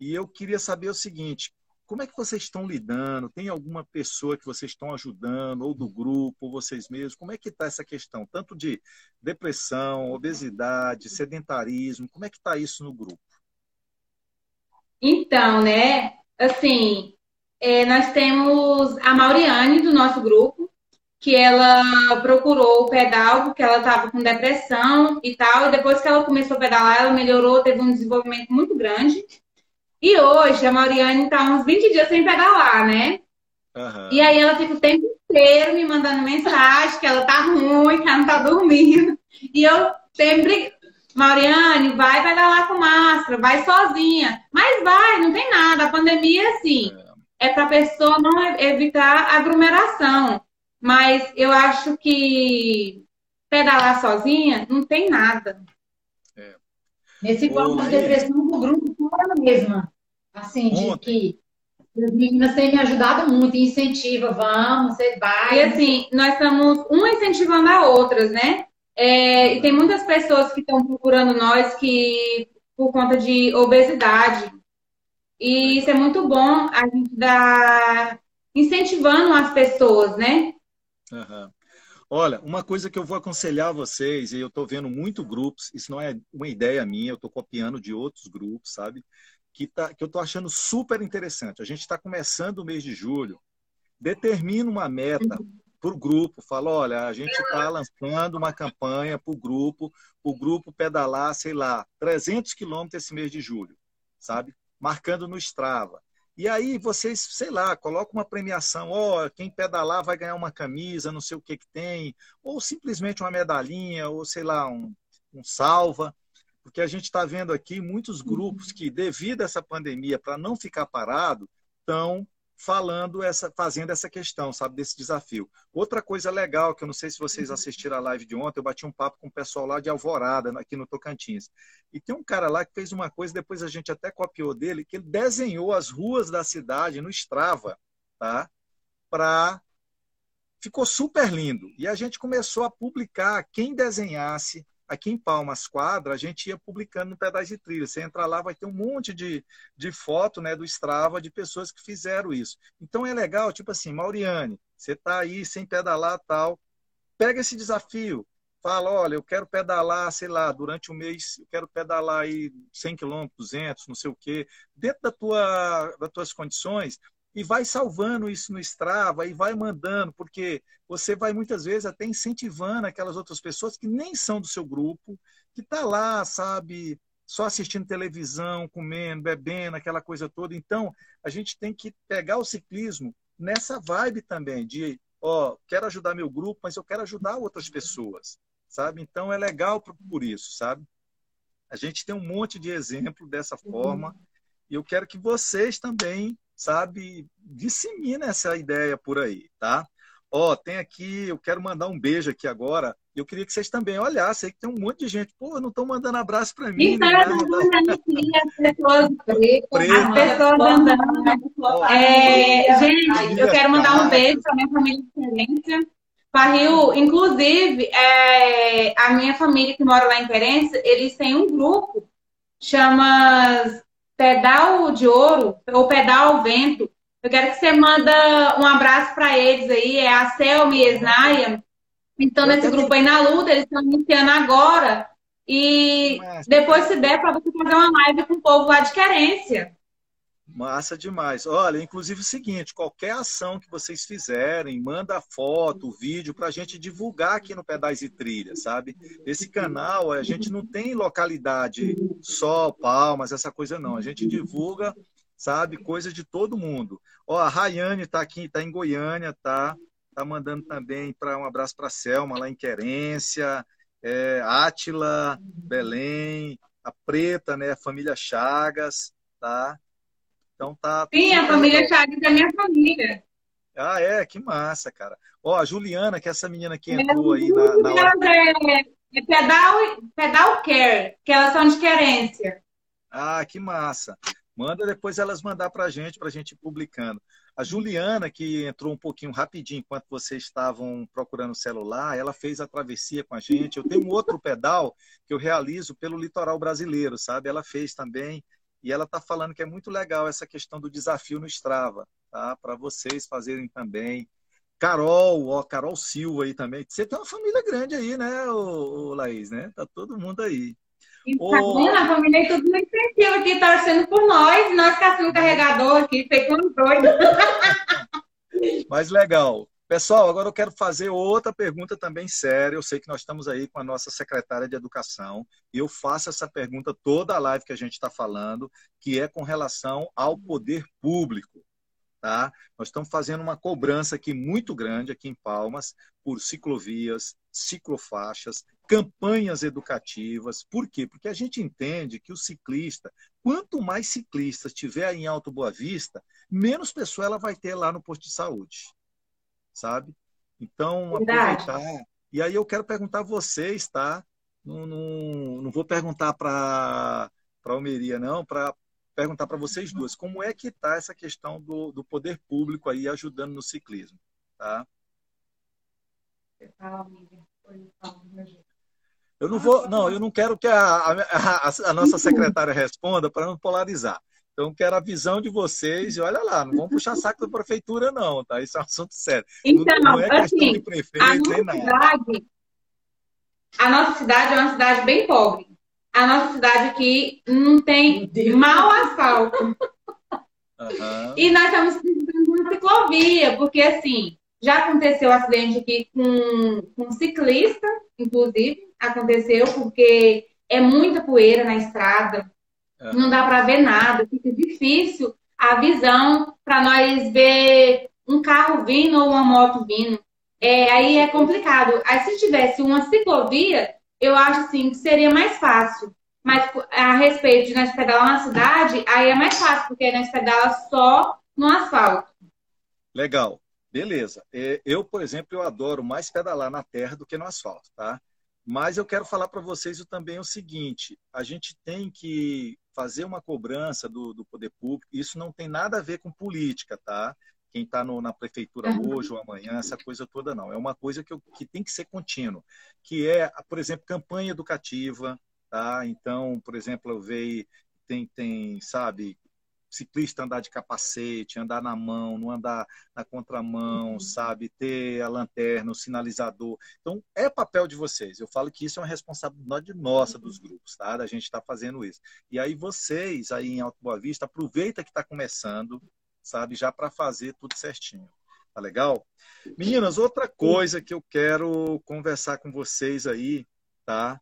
E eu queria saber o seguinte: como é que vocês estão lidando? Tem alguma pessoa que vocês estão ajudando, ou do grupo, ou vocês mesmos? Como é que está essa questão? Tanto de depressão, obesidade, sedentarismo, como é que está isso no grupo? Então, né? Assim, é, nós temos a Mauriane do nosso grupo, que ela procurou o pedal porque ela estava com depressão e tal, e depois que ela começou a pedalar, ela melhorou, teve um desenvolvimento muito grande. E hoje a Mauriane está uns 20 dias sem pedalar, né? Aham. E aí ela fica o tempo inteiro me mandando mensagem que ela tá ruim, que ela não tá dormindo. E eu sempre, Mauriane, vai pedalar com máscara, vai sozinha. Mas vai, não tem nada. A pandemia, assim, é para a pessoa não evitar aglomeração. Mas eu acho que pedalar sozinha não tem nada. Nesse Ô, quadro de depressão do grupo, foi ela mesma. Assim, de Ontem. que As meninas têm me ajudado muito, incentiva, vamos, você vai. E assim, nós estamos uma incentivando a outras, né? É, e tem muitas pessoas que estão procurando nós que por conta de obesidade. E isso é muito bom a gente dar incentivando as pessoas, né? Uhum. Olha, uma coisa que eu vou aconselhar vocês, e eu estou vendo muito grupos, isso não é uma ideia minha, eu estou copiando de outros grupos, sabe? Que, tá, que eu estou achando super interessante. A gente está começando o mês de julho, determina uma meta para o grupo, fala, olha, a gente está lançando uma campanha para o grupo, o grupo pedalar, sei lá, 300 quilômetros esse mês de julho, sabe? Marcando no Strava. E aí vocês, sei lá, colocam uma premiação, ó, oh, quem pedalar vai ganhar uma camisa, não sei o que que tem, ou simplesmente uma medalhinha, ou sei lá, um, um salva, porque a gente está vendo aqui muitos grupos que, devido a essa pandemia, para não ficar parado, estão falando essa, fazendo essa questão, sabe, desse desafio. Outra coisa legal, que eu não sei se vocês uhum. assistiram a live de ontem, eu bati um papo com o pessoal lá de Alvorada, aqui no Tocantins. E tem um cara lá que fez uma coisa, depois a gente até copiou dele, que ele desenhou as ruas da cidade no Strava, tá? Para ficou super lindo. E a gente começou a publicar quem desenhasse aqui em Palmas Quadra, a gente ia publicando no Pedais de Trilha. Você entra lá, vai ter um monte de, de foto né, do Strava de pessoas que fizeram isso. Então é legal, tipo assim, Mauriane, você está aí sem pedalar tal, pega esse desafio, fala, olha, eu quero pedalar, sei lá, durante um mês, eu quero pedalar aí 100 quilômetros, 200, não sei o quê, dentro da tua, das tuas condições, e vai salvando isso no Strava e vai mandando, porque você vai muitas vezes até incentivando aquelas outras pessoas que nem são do seu grupo, que tá lá, sabe, só assistindo televisão, comendo, bebendo, aquela coisa toda. Então, a gente tem que pegar o ciclismo nessa vibe também de, ó, quero ajudar meu grupo, mas eu quero ajudar outras pessoas, sabe? Então é legal por, por isso, sabe? A gente tem um monte de exemplo dessa forma e eu quero que vocês também sabe, dissemina essa ideia por aí, tá? Ó, tem aqui, eu quero mandar um beijo aqui agora. Eu queria que vocês também olhassem, que tem um monte de gente. Pô, não estão mandando abraço para mim. Né? As pessoas, as pessoas andando. É, gente, eu quero mandar um beijo para minha família de Querência. Rio, inclusive, é, a minha família que mora lá em Querência, eles têm um grupo, chama Pedal de Ouro, ou Pedal ao Vento. Eu quero que você manda um abraço para eles aí, é a Selma e Esnaia. Então, nesse grupo aí na luta, eles estão iniciando agora. E depois, se der, para você fazer uma live com o povo lá de querência. Massa demais. Olha, inclusive o seguinte, qualquer ação que vocês fizerem, manda foto, vídeo para a gente divulgar aqui no Pedais e Trilhas, sabe? Esse canal, a gente não tem localidade só, palmas, essa coisa não. A gente divulga, sabe, coisa de todo mundo. Ó, a Rayane está aqui, está em Goiânia, tá? Tá mandando também para um abraço para Selma lá em Querência, é, Átila, Belém, a Preta, né, a família Chagas, tá? Então tá. Sim, a família Chagas é minha família. Ah, é? Que massa, cara. Ó, a Juliana, que é essa menina que entrou aí na. na hora... é, é pedal, pedal Care, que elas são de querência. Ah, que massa. Manda depois elas mandar pra gente, pra gente ir publicando. A Juliana, que entrou um pouquinho rapidinho enquanto vocês estavam procurando o celular, ela fez a travessia com a gente. Eu tenho um outro pedal que eu realizo pelo litoral brasileiro, sabe? Ela fez também. E ela está falando que é muito legal essa questão do desafio no Strava, tá? Para vocês fazerem também. Carol, ó, Carol Silva aí também. Você tem uma família grande aí, né, o, o Laís, né? Tá todo mundo aí. E tá vendo? A família é tudo muito tranquilo aqui, torcendo por nós. Nós caçamos um carregador aqui, feito um doido. Mas legal. Pessoal, agora eu quero fazer outra pergunta também séria. Eu sei que nós estamos aí com a nossa secretária de Educação e eu faço essa pergunta toda a live que a gente está falando, que é com relação ao poder público. Tá? Nós estamos fazendo uma cobrança aqui muito grande aqui em Palmas por ciclovias, ciclofaixas, campanhas educativas. Por quê? Porque a gente entende que o ciclista, quanto mais ciclistas tiver em Alto Boa Vista, menos pessoa ela vai ter lá no posto de saúde sabe? Então, Verdade. aproveitar. E aí eu quero perguntar a vocês, tá? Não, não, não vou perguntar para a Almeria, não, para perguntar para vocês duas, como é que está essa questão do, do poder público aí ajudando no ciclismo, tá? Eu não vou, não, eu não quero que a, a, a nossa secretária responda para não polarizar. Então, quero a visão de vocês e olha lá, não vamos puxar saco da prefeitura, não, tá? Isso é um assunto sério. Então, não, não é questão assim, de a prefeito nem nossa nada. cidade, a nossa cidade é uma cidade bem pobre. A nossa cidade aqui não tem mau asfalto. Aham. E nós estamos precisando de uma ciclovia, porque assim, já aconteceu um acidente aqui com, com um ciclista, inclusive, aconteceu porque é muita poeira na estrada, Não dá para ver nada, fica difícil a visão para nós ver um carro vindo ou uma moto vindo. É, aí é complicado. Aí se tivesse uma ciclovia, eu acho assim que seria mais fácil. Mas a respeito de nós pedalar na cidade, aí é mais fácil, porque nós pedala só no asfalto. Legal, beleza. É, Eu, por exemplo, eu adoro mais pedalar na terra do que no asfalto, tá? Mas eu quero falar para vocês também o seguinte: a gente tem que fazer uma cobrança do, do poder público. Isso não tem nada a ver com política, tá? Quem está na prefeitura hoje ou amanhã, essa coisa toda não. É uma coisa que, eu- que tem que ser contínua, que é, por exemplo, campanha educativa, tá? Então, por exemplo, eu vejo tem, tem, sabe, ciclista andar de capacete, andar na mão, não andar na contramão, sabe? Ter a lanterna, o sinalizador. Então, é papel de vocês. Eu falo que isso é uma responsabilidade nossa dos grupos, tá? Da gente estar fazendo isso. E aí vocês, aí em Alto Boa Vista, aproveita que está começando, sabe? Já para fazer tudo certinho. Tá legal? Meninas, outra coisa que eu quero conversar com vocês aí, tá?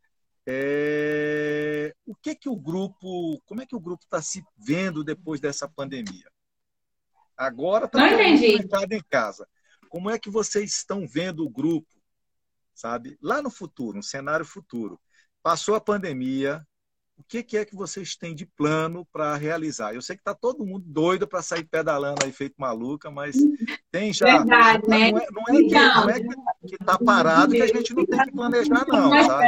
É... O que que o grupo, como é que o grupo está se vendo depois dessa pandemia? Agora está Não em casa. Como é que vocês estão vendo o grupo, sabe? Lá no futuro, no cenário futuro. Passou a pandemia, o que, que é que vocês têm de plano para realizar? Eu sei que está todo mundo doido para sair pedalando aí feito maluca, mas tem já. Verdade, né? Não é, não é que, não é que está parado que a gente não tem que planejar, não, Nós, sabe?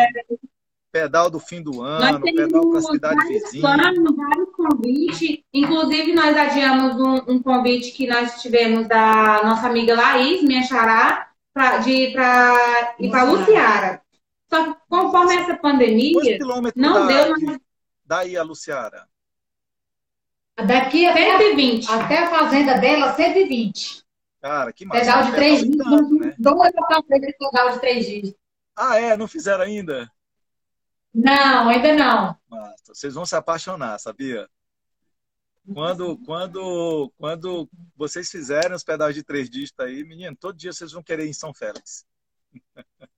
Pedal do fim do nós ano, pedal para a cidade vários vizinha. planos, vários convites. Inclusive, nós adiamos um, um convite que nós tivemos da nossa amiga Laís, minha xará, pra, de ir para ir para Luciara. Só que conforme essa pandemia, não dá, deu de- daí a Luciara? Daqui até, 120. até a fazenda dela, 120. Cara, que massa. Pedal de três dias. tanto, né? Pra fazer pedal de três dias. Ah, é? Não fizeram ainda? Não, ainda não. Massa. Vocês vão se apaixonar, sabia? Quando, quando, quando vocês fizerem os pedais de três dígitos aí, menino, todo dia vocês vão querer ir em São Félix.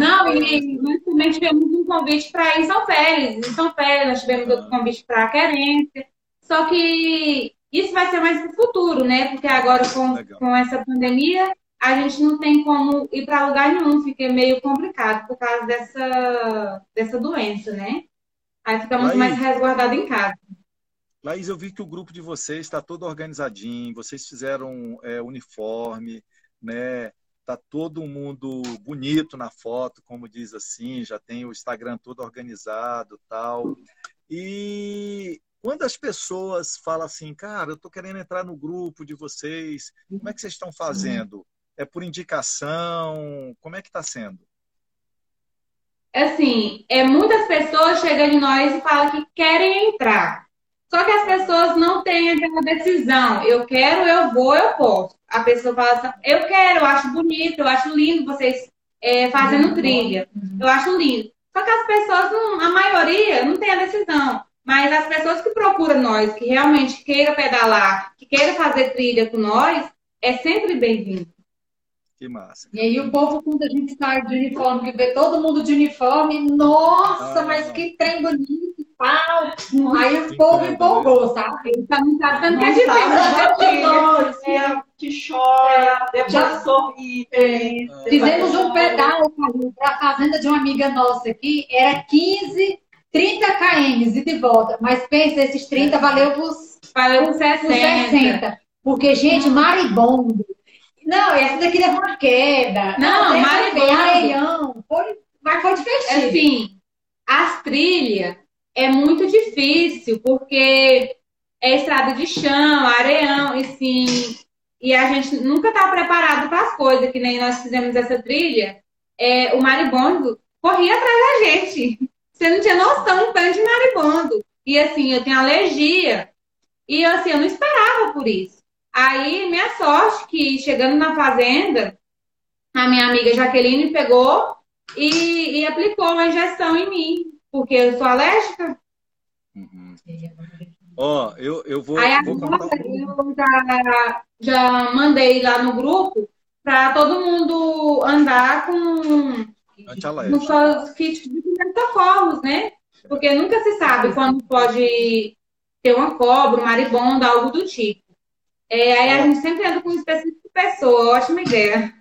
Não, e nós também tivemos um convite para ir em São Félix. Em São Félix, nós tivemos outro convite para Querência. Só que isso vai ser mais para o futuro, né? Porque agora, com, Legal. com essa pandemia, a gente não tem como ir para lugar nenhum. Fica meio complicado por causa dessa, dessa doença, né? Aí ficamos Laís. mais resguardados em casa. Laís, eu vi que o grupo de vocês está todo organizadinho, vocês fizeram é, uniforme, né? Tá todo mundo bonito na foto, como diz assim, já tem o Instagram todo organizado, tal. E quando as pessoas falam assim, cara, eu tô querendo entrar no grupo de vocês, como é que vocês estão fazendo? É por indicação? Como é que está sendo? Assim, é, muitas pessoas chegam em nós e falam que querem entrar. Só que as pessoas não têm aquela decisão. Eu quero, eu vou, eu posso. A pessoa fala assim, eu quero, eu acho bonito, eu acho lindo vocês é, fazendo trilha. Eu acho lindo. Só que as pessoas, não- a maioria, não tem a decisão. Mas as pessoas que procuram nós, que realmente queiram pedalar, que queiram fazer trilha com nós, é sempre bem-vindo. Que massa. E aí o povo, quando a gente sai de uniforme, que vê todo mundo de uniforme, nossa, Ah. mas que trem bonito e tal. Aí o povo empolgou, sabe? Não tá dando que é trilha. É, que chora, depois Já- sorri. É, Fizemos um pedal para a fazenda de uma amiga nossa aqui, era 15, 30 km e de volta. Mas pensa, esses 30 valeu os Valeu por 60. 60. Porque, gente, maribondo. Não, essa daqui levou uma queda. Não, maribondo. areião. Foi, mas foi divertido. Assim, as trilhas é muito difícil, porque é estrada de chão, areão, e sim, e a gente nunca está preparado para as coisas, que nem nós fizemos essa trilha. É, o maribondo corria atrás da gente. Você não tinha noção do tanto de maribondo. E assim, eu tenho alergia. E assim, eu não esperava por isso. Aí, minha sorte que chegando na fazenda, a minha amiga Jaqueline pegou e, e aplicou uma injeção em mim, porque eu sou alérgica. Uhum. Ó, eu, eu vou. Aí vou contar um- eu já, já mandei lá no grupo para todo mundo andar com seus kits de primeiros socorros, né? Porque nunca se sabe quando pode ter uma cobra, um maribondo, algo do tipo. É, aí a gente sempre anda com um específico de pessoa, ótima ideia.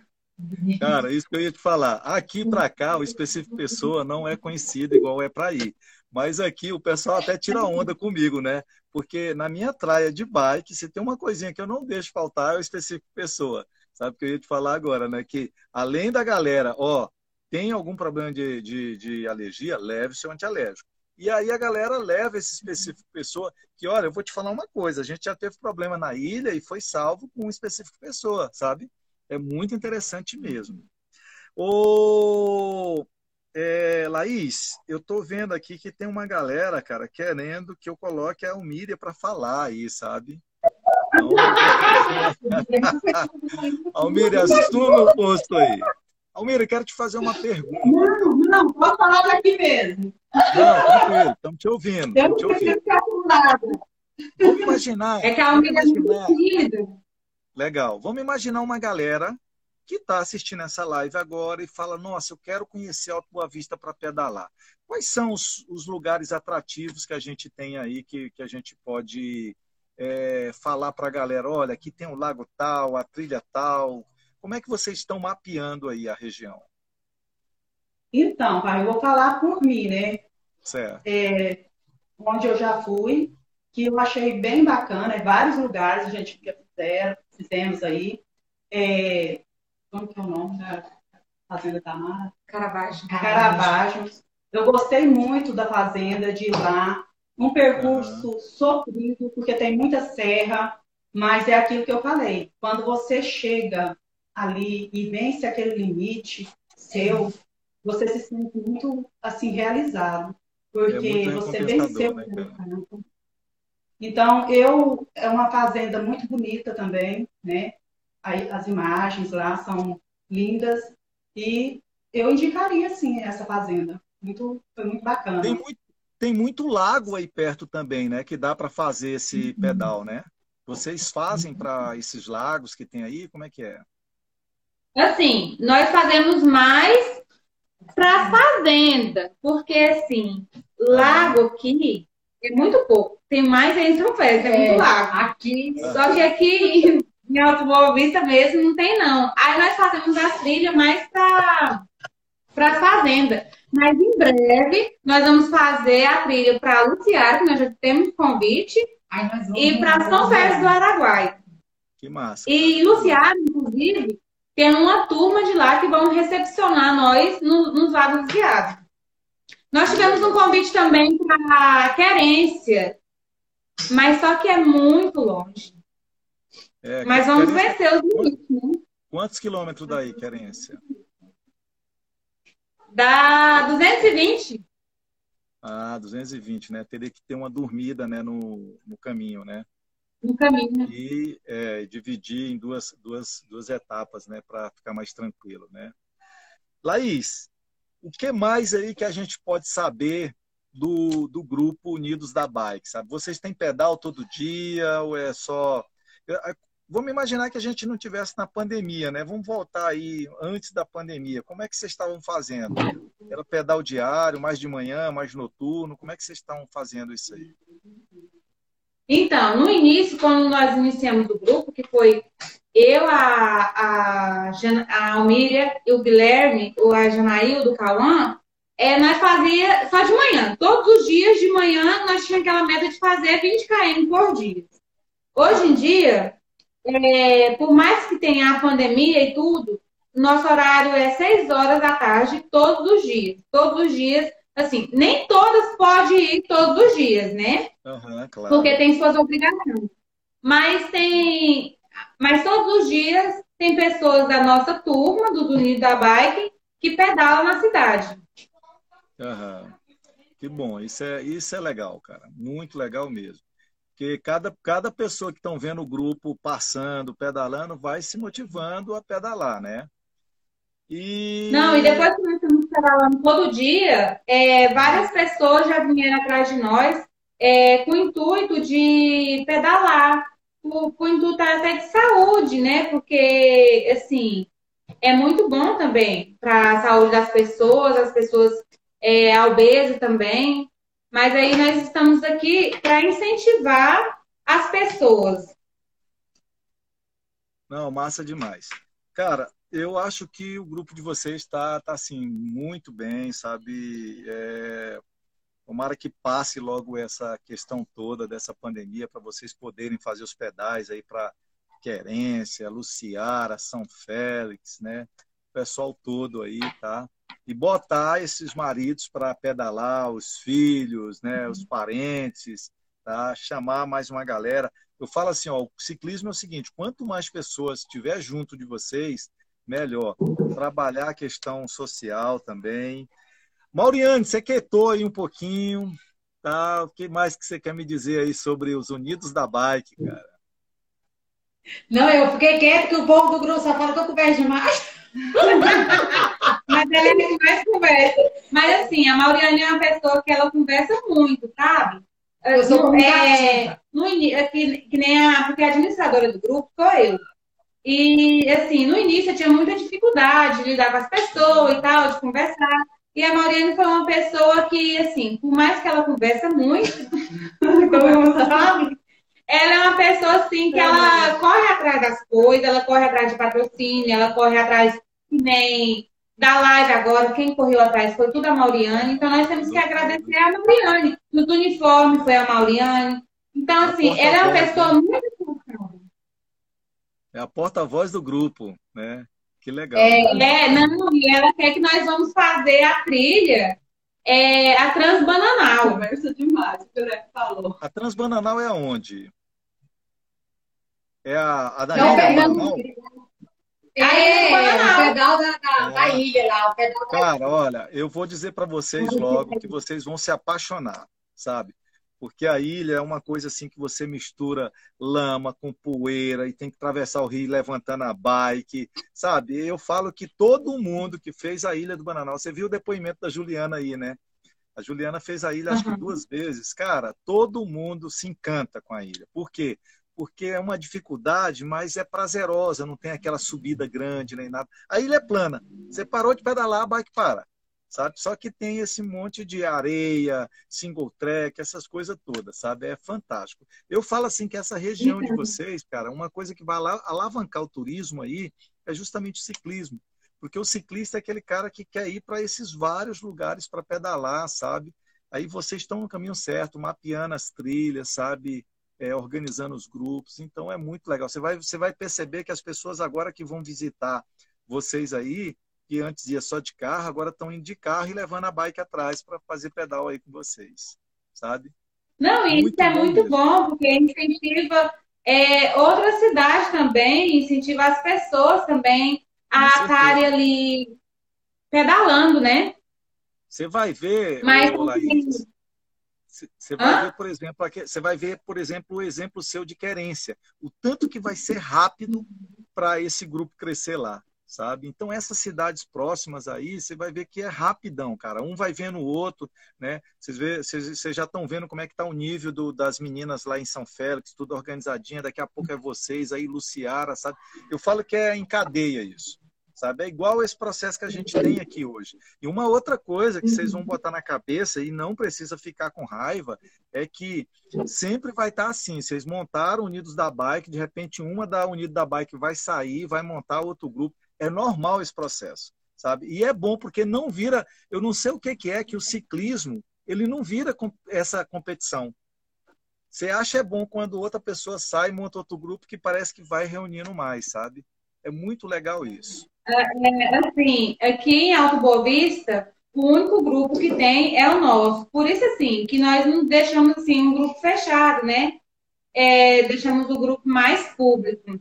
Cara, isso que eu ia te falar. Aqui pra cá, o específico pessoa não é conhecido igual é pra ir. Mas aqui o pessoal até tira onda comigo, né? Porque na minha traia de bike, se tem uma coisinha que eu não deixo faltar, é o específico pessoa. Sabe o que eu ia te falar agora, né? Que além da galera, ó, tem algum problema de, de, de alergia, leve seu antialérgico. E aí a galera leva esse específico pessoa, que olha, eu vou te falar uma coisa, a gente já teve problema na ilha e foi salvo com um específico pessoa, sabe? É muito interessante mesmo. Ô, é, Laís, eu tô vendo aqui que tem uma galera, cara, querendo que eu coloque a Almíria para falar aí, sabe? Então, Almíria, assuma o posto aí. Almíria, quero te fazer uma pergunta. Não, não, pode falar daqui mesmo. Não, tranquilo, estamos te ouvindo, Eu não te ouvindo. preciso ficar com nada. Vamos imaginar. É que a Almídia é muito tímida. Legal. Vamos imaginar uma galera que está assistindo essa live agora e fala: Nossa, eu quero conhecer Alto Boa Vista para pedalar. Quais são os, os lugares atrativos que a gente tem aí que, que a gente pode é, falar para a galera? Olha, aqui tem o lago tal, a trilha tal. Como é que vocês estão mapeando aí a região? Então, pai, eu vou falar por mim, né? Certo. É, onde eu já fui, que eu achei bem bacana, é vários lugares a gente fizeram, fizemos aí. É, como que é o nome da Fazenda Tamara? Caravaggio. Caravaggio. Eu gostei muito da fazenda, de ir lá. Um percurso sofrido, porque tem muita serra, mas é aquilo que eu falei. Quando você chega ali e vence aquele limite seu, você se sente muito assim realizado, porque É muito você venceu né, campo. Então, eu é uma fazenda muito bonita também, né? Aí, as imagens lá são lindas e eu indicaria sim essa fazenda. Muito, foi muito bacana. Tem muito, tem muito lago aí perto também, né? Que dá para fazer esse pedal, né? Vocês fazem para esses lagos que tem aí? Como é que é? Assim, nós fazemos mais para fazenda, porque assim, lago aqui é muito pouco. Tem mais em São Félix, é, muito lago. Aqui, Só que aqui em Alto Boa Vista mesmo não tem, não. Aí nós fazemos a trilha mais para para fazenda. Mas em breve nós vamos fazer a trilha para Luciara, que nós já temos convite, vamos e para São Félix do Araguaia. Que massa. E Luciara, inclusive, tem uma turma de lá que vão recepcionar nós no- nos Lagos Guiados. Nós tivemos um convite também para Querência, mas só que é muito longe. É, Mas vamos Querência- vencer os limites, né? Quantos quilômetros daí, Querência? Dá 220. Ah, 220, né? Teria que ter uma dormida, né, no, no caminho, né? No caminho. E é, dividir em duas, duas, duas etapas, né, para ficar mais tranquilo, né? Laís, o que mais aí que a gente pode saber do, do grupo Unidos da Bike, sabe? Vocês têm pedal todo dia ou é só... Vamos imaginar que a gente não tivesse na pandemia, né? Vamos voltar aí antes da pandemia. Como é que vocês estavam fazendo? Era pedal diário, mais de manhã, mais noturno? Como é que vocês estavam fazendo isso aí? Então, no início, quando nós iniciamos o grupo, que foi eu, a, a, a Almíria e o Guilherme, ou a Janaíl do Cauã, é, nós fazia só de manhã. Todos os dias de manhã nós tínhamos aquela meta de fazer 20 km por dia. Hoje em dia, é, por mais que tenha a pandemia e tudo, nosso horário é 6 horas da tarde, todos os dias. Todos os dias Assim, nem todas podem ir todos os dias, né? Aham, claro. Porque tem suas obrigações. Mas tem. Mas todos os dias tem pessoas da nossa turma, do Unido da Bike, que pedalam na cidade. Aham. Que bom, isso é, isso é legal, cara. Muito legal mesmo. Porque cada, cada pessoa que estão vendo o grupo passando, pedalando, vai se motivando a pedalar, né? E. Não, e depois que todo dia, é, várias pessoas já vieram atrás de nós é, com o intuito de pedalar, com, com o intuito até de saúde, né? Porque, assim, é muito bom também para a saúde das pessoas, as pessoas é, obesas também. Mas aí nós estamos aqui para incentivar as pessoas. Não, massa demais. Cara, eu acho que o grupo de vocês está tá, assim, muito bem, sabe? É, tomara que passe logo essa questão toda dessa pandemia para vocês poderem fazer os pedais aí para Querência, Luciara, São Félix, né? O pessoal todo aí, tá? E botar esses maridos para pedalar, os filhos, né? Os parentes, tá? Chamar mais uma galera. Eu falo assim, ó, o ciclismo é o seguinte: quanto mais pessoas tiver junto de vocês, melhor. Trabalhar a questão social também. Mauriane, você quietou aí um pouquinho, tá? O que mais que você quer me dizer aí sobre os Unidos da Bike, cara? Não, eu fiquei quieto que o povo do grupo só fala que eu converso demais. Mas ela é que mais conversa. Mas assim, a Mauriane é uma pessoa que ela conversa muito, sabe? Eu sou é, no ini- é que, que nem a, porque a administradora do grupo sou eu. E assim, no início eu tinha muita dificuldade de lidar com as pessoas e tal, de conversar. E a Mauriane foi uma pessoa que, assim, por mais que ela conversa muito, todo mundo sabe, ela é uma pessoa assim que ela corre atrás das coisas, ela corre atrás de patrocínio, ela corre atrás que nem da live agora, quem correu atrás foi tudo a Mauriane, então nós temos que agradecer a Mauriane. Nos uniformes foi a Mauriane. Então, assim, ela é uma pessoa muito. É a porta-voz do grupo, né? Que legal. É, é, não, e ela quer que nós vamos fazer a trilha, é, a Transbananal. Conversa demais, o que o falou. A Transbananal é aonde? É a, a da Não, Ilha? É, o pedal da, da, da É. ilha lá, o pedal da Cara, olha, eu vou dizer para vocês logo que vocês vão se apaixonar, sabe? Porque a ilha é uma coisa assim que você mistura lama com poeira e tem que atravessar o rio levantando a bike, sabe? Eu falo que todo mundo que fez a Ilha do Bananal, você viu o depoimento da Juliana aí, né? A Juliana fez a ilha acho que duas vezes. Cara, todo mundo se encanta com a ilha. Por quê? Porque é uma dificuldade, mas é prazerosa, não tem aquela subida grande nem nada. A ilha é plana. Você parou de pedalar, a bike para. Sabe? Só que tem esse monte de areia, single track, essas coisas todas, sabe? É fantástico. Eu falo assim que essa região de vocês, cara, uma coisa que vai ala- alavancar o turismo aí é justamente o ciclismo. Porque o ciclista é aquele cara que quer ir para esses vários lugares para pedalar, sabe? Aí vocês estão no caminho certo, mapeando as trilhas, sabe? É, organizando os grupos. Então é muito legal. Você vai, você vai perceber que as pessoas agora que vão visitar vocês aí, que antes ia só de carro, agora estão indo de carro e levando a bike atrás para fazer pedal aí com vocês, sabe? Não, isso Muito é bom muito mesmo. bom, porque incentiva é, outras cidades também, incentiva as pessoas também a Com estarem ali pedalando, né? Você vai ver, Mas, ô, Laís, Você vai Hã? ver, por exemplo, você vai ver, por exemplo, o exemplo seu de querência, o tanto que vai ser rápido para esse grupo crescer lá, sabe? Então essas cidades próximas aí, você vai ver que é rapidão, cara. Um vai vendo o outro, né? Vocês, vê, vocês, vocês já estão vendo como é que tá o nível do- das meninas lá em São Félix, tudo organizadinha. Daqui a pouco é vocês aí, Luciara, sabe? Eu falo que é em cadeia isso. Sabe? É igual esse processo que a gente tem aqui hoje. E uma outra coisa que vocês vão botar na cabeça e não precisa ficar com raiva é que sempre vai estar assim. Vocês montaram Unidos da Bike, de repente uma da Unido da Bike vai sair, vai montar outro grupo. É normal esse processo, sabe? E é bom porque não vira. Eu não sei o que que é que o ciclismo ele não vira essa competição. Você acha é bom quando outra pessoa sai e monta outro grupo que parece que vai reunindo mais, sabe? É muito legal isso. É, assim, aqui em Alto Boa Vista, o único grupo que tem é o nosso. Por isso, assim, que nós não deixamos, assim, um grupo fechado, né? É, deixamos o grupo mais público,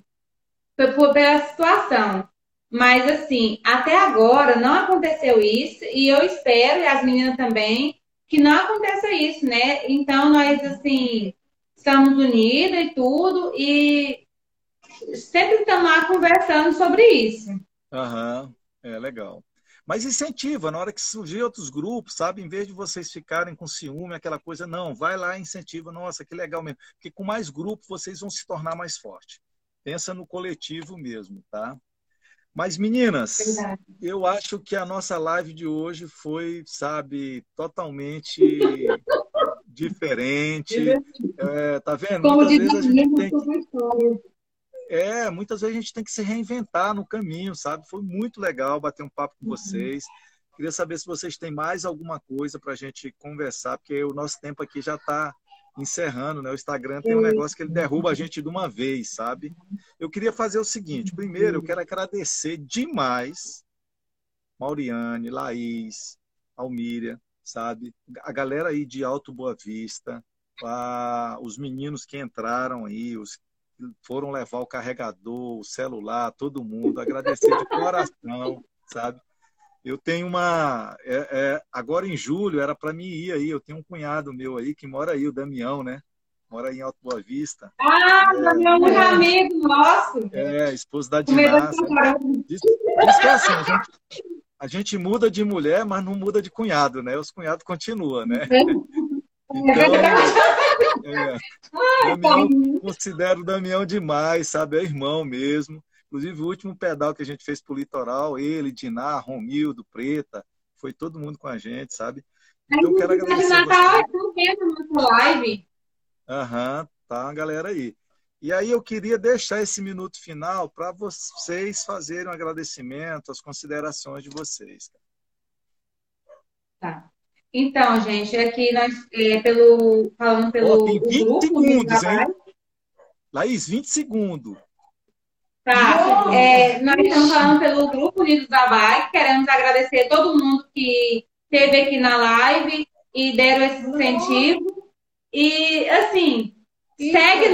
por, pela situação. Mas, assim, até agora não aconteceu isso, e eu espero, e as meninas também, que não aconteça isso, né? Então, nós, assim, estamos unidas e tudo, e sempre estamos lá conversando sobre isso. Aham, é legal. Mas incentiva, na hora que surgir outros grupos, sabe? Em vez de vocês ficarem com ciúme, aquela coisa, não, vai lá e incentiva. Nossa, que legal mesmo. Porque com mais grupos vocês vão se tornar mais fortes. Pensa no coletivo mesmo, tá? Mas, meninas, Verdade. eu acho que a nossa live de hoje foi, sabe, totalmente diferente. É, tá vendo? Como Muitas vezes a gente tem história. é, muitas vezes a gente tem que se reinventar no caminho, sabe? Foi muito legal bater um papo com vocês. Queria saber se vocês têm mais alguma coisa para a gente conversar, porque o nosso tempo aqui já está encerrando, né? O Instagram tem um negócio que ele derruba a gente de uma vez, sabe? Eu queria fazer o seguinte: primeiro, eu quero agradecer demais Mauriane, Laís, Almíria, sabe? A galera aí de Alto Boa Vista, a- os meninos que entraram aí, os que foram levar o carregador, o celular, todo mundo, agradecer de coração, sabe? Eu tenho uma. é- é, agora em julho era para mim ir aí. Eu tenho um cunhado meu aí que mora aí, o Damião, né? Mora aí em Alto Boa Vista. Ah, meu muito amigo nosso. É, esposo da Diná. Diz, diz que é assim, a gente, a gente muda de mulher, mas não muda de cunhado, né? Os cunhados continuam, né? Então, é, Damião, considero o Damião demais, sabe? É irmão mesmo. Inclusive, o último pedal que a gente fez pro litoral, ele, Diná, Romildo, Preta, foi todo mundo com a gente, sabe? Então, eu quero agradecer na nossa live. Aham, tá, a galera aí. E aí eu queria deixar esse minuto final para vocês fazerem um agradecimento, as considerações de vocês. Tá. Então, gente, aqui nós, é, pelo, falando pelo Ó, tem o 20 grupo de segundos, hein? Laís, 20 segundos. Tá. É, nós estamos falando pelo Grupo Unidos da Bike. Queremos agradecer todo mundo que esteve aqui na live e deram esse incentivo. E, assim, segue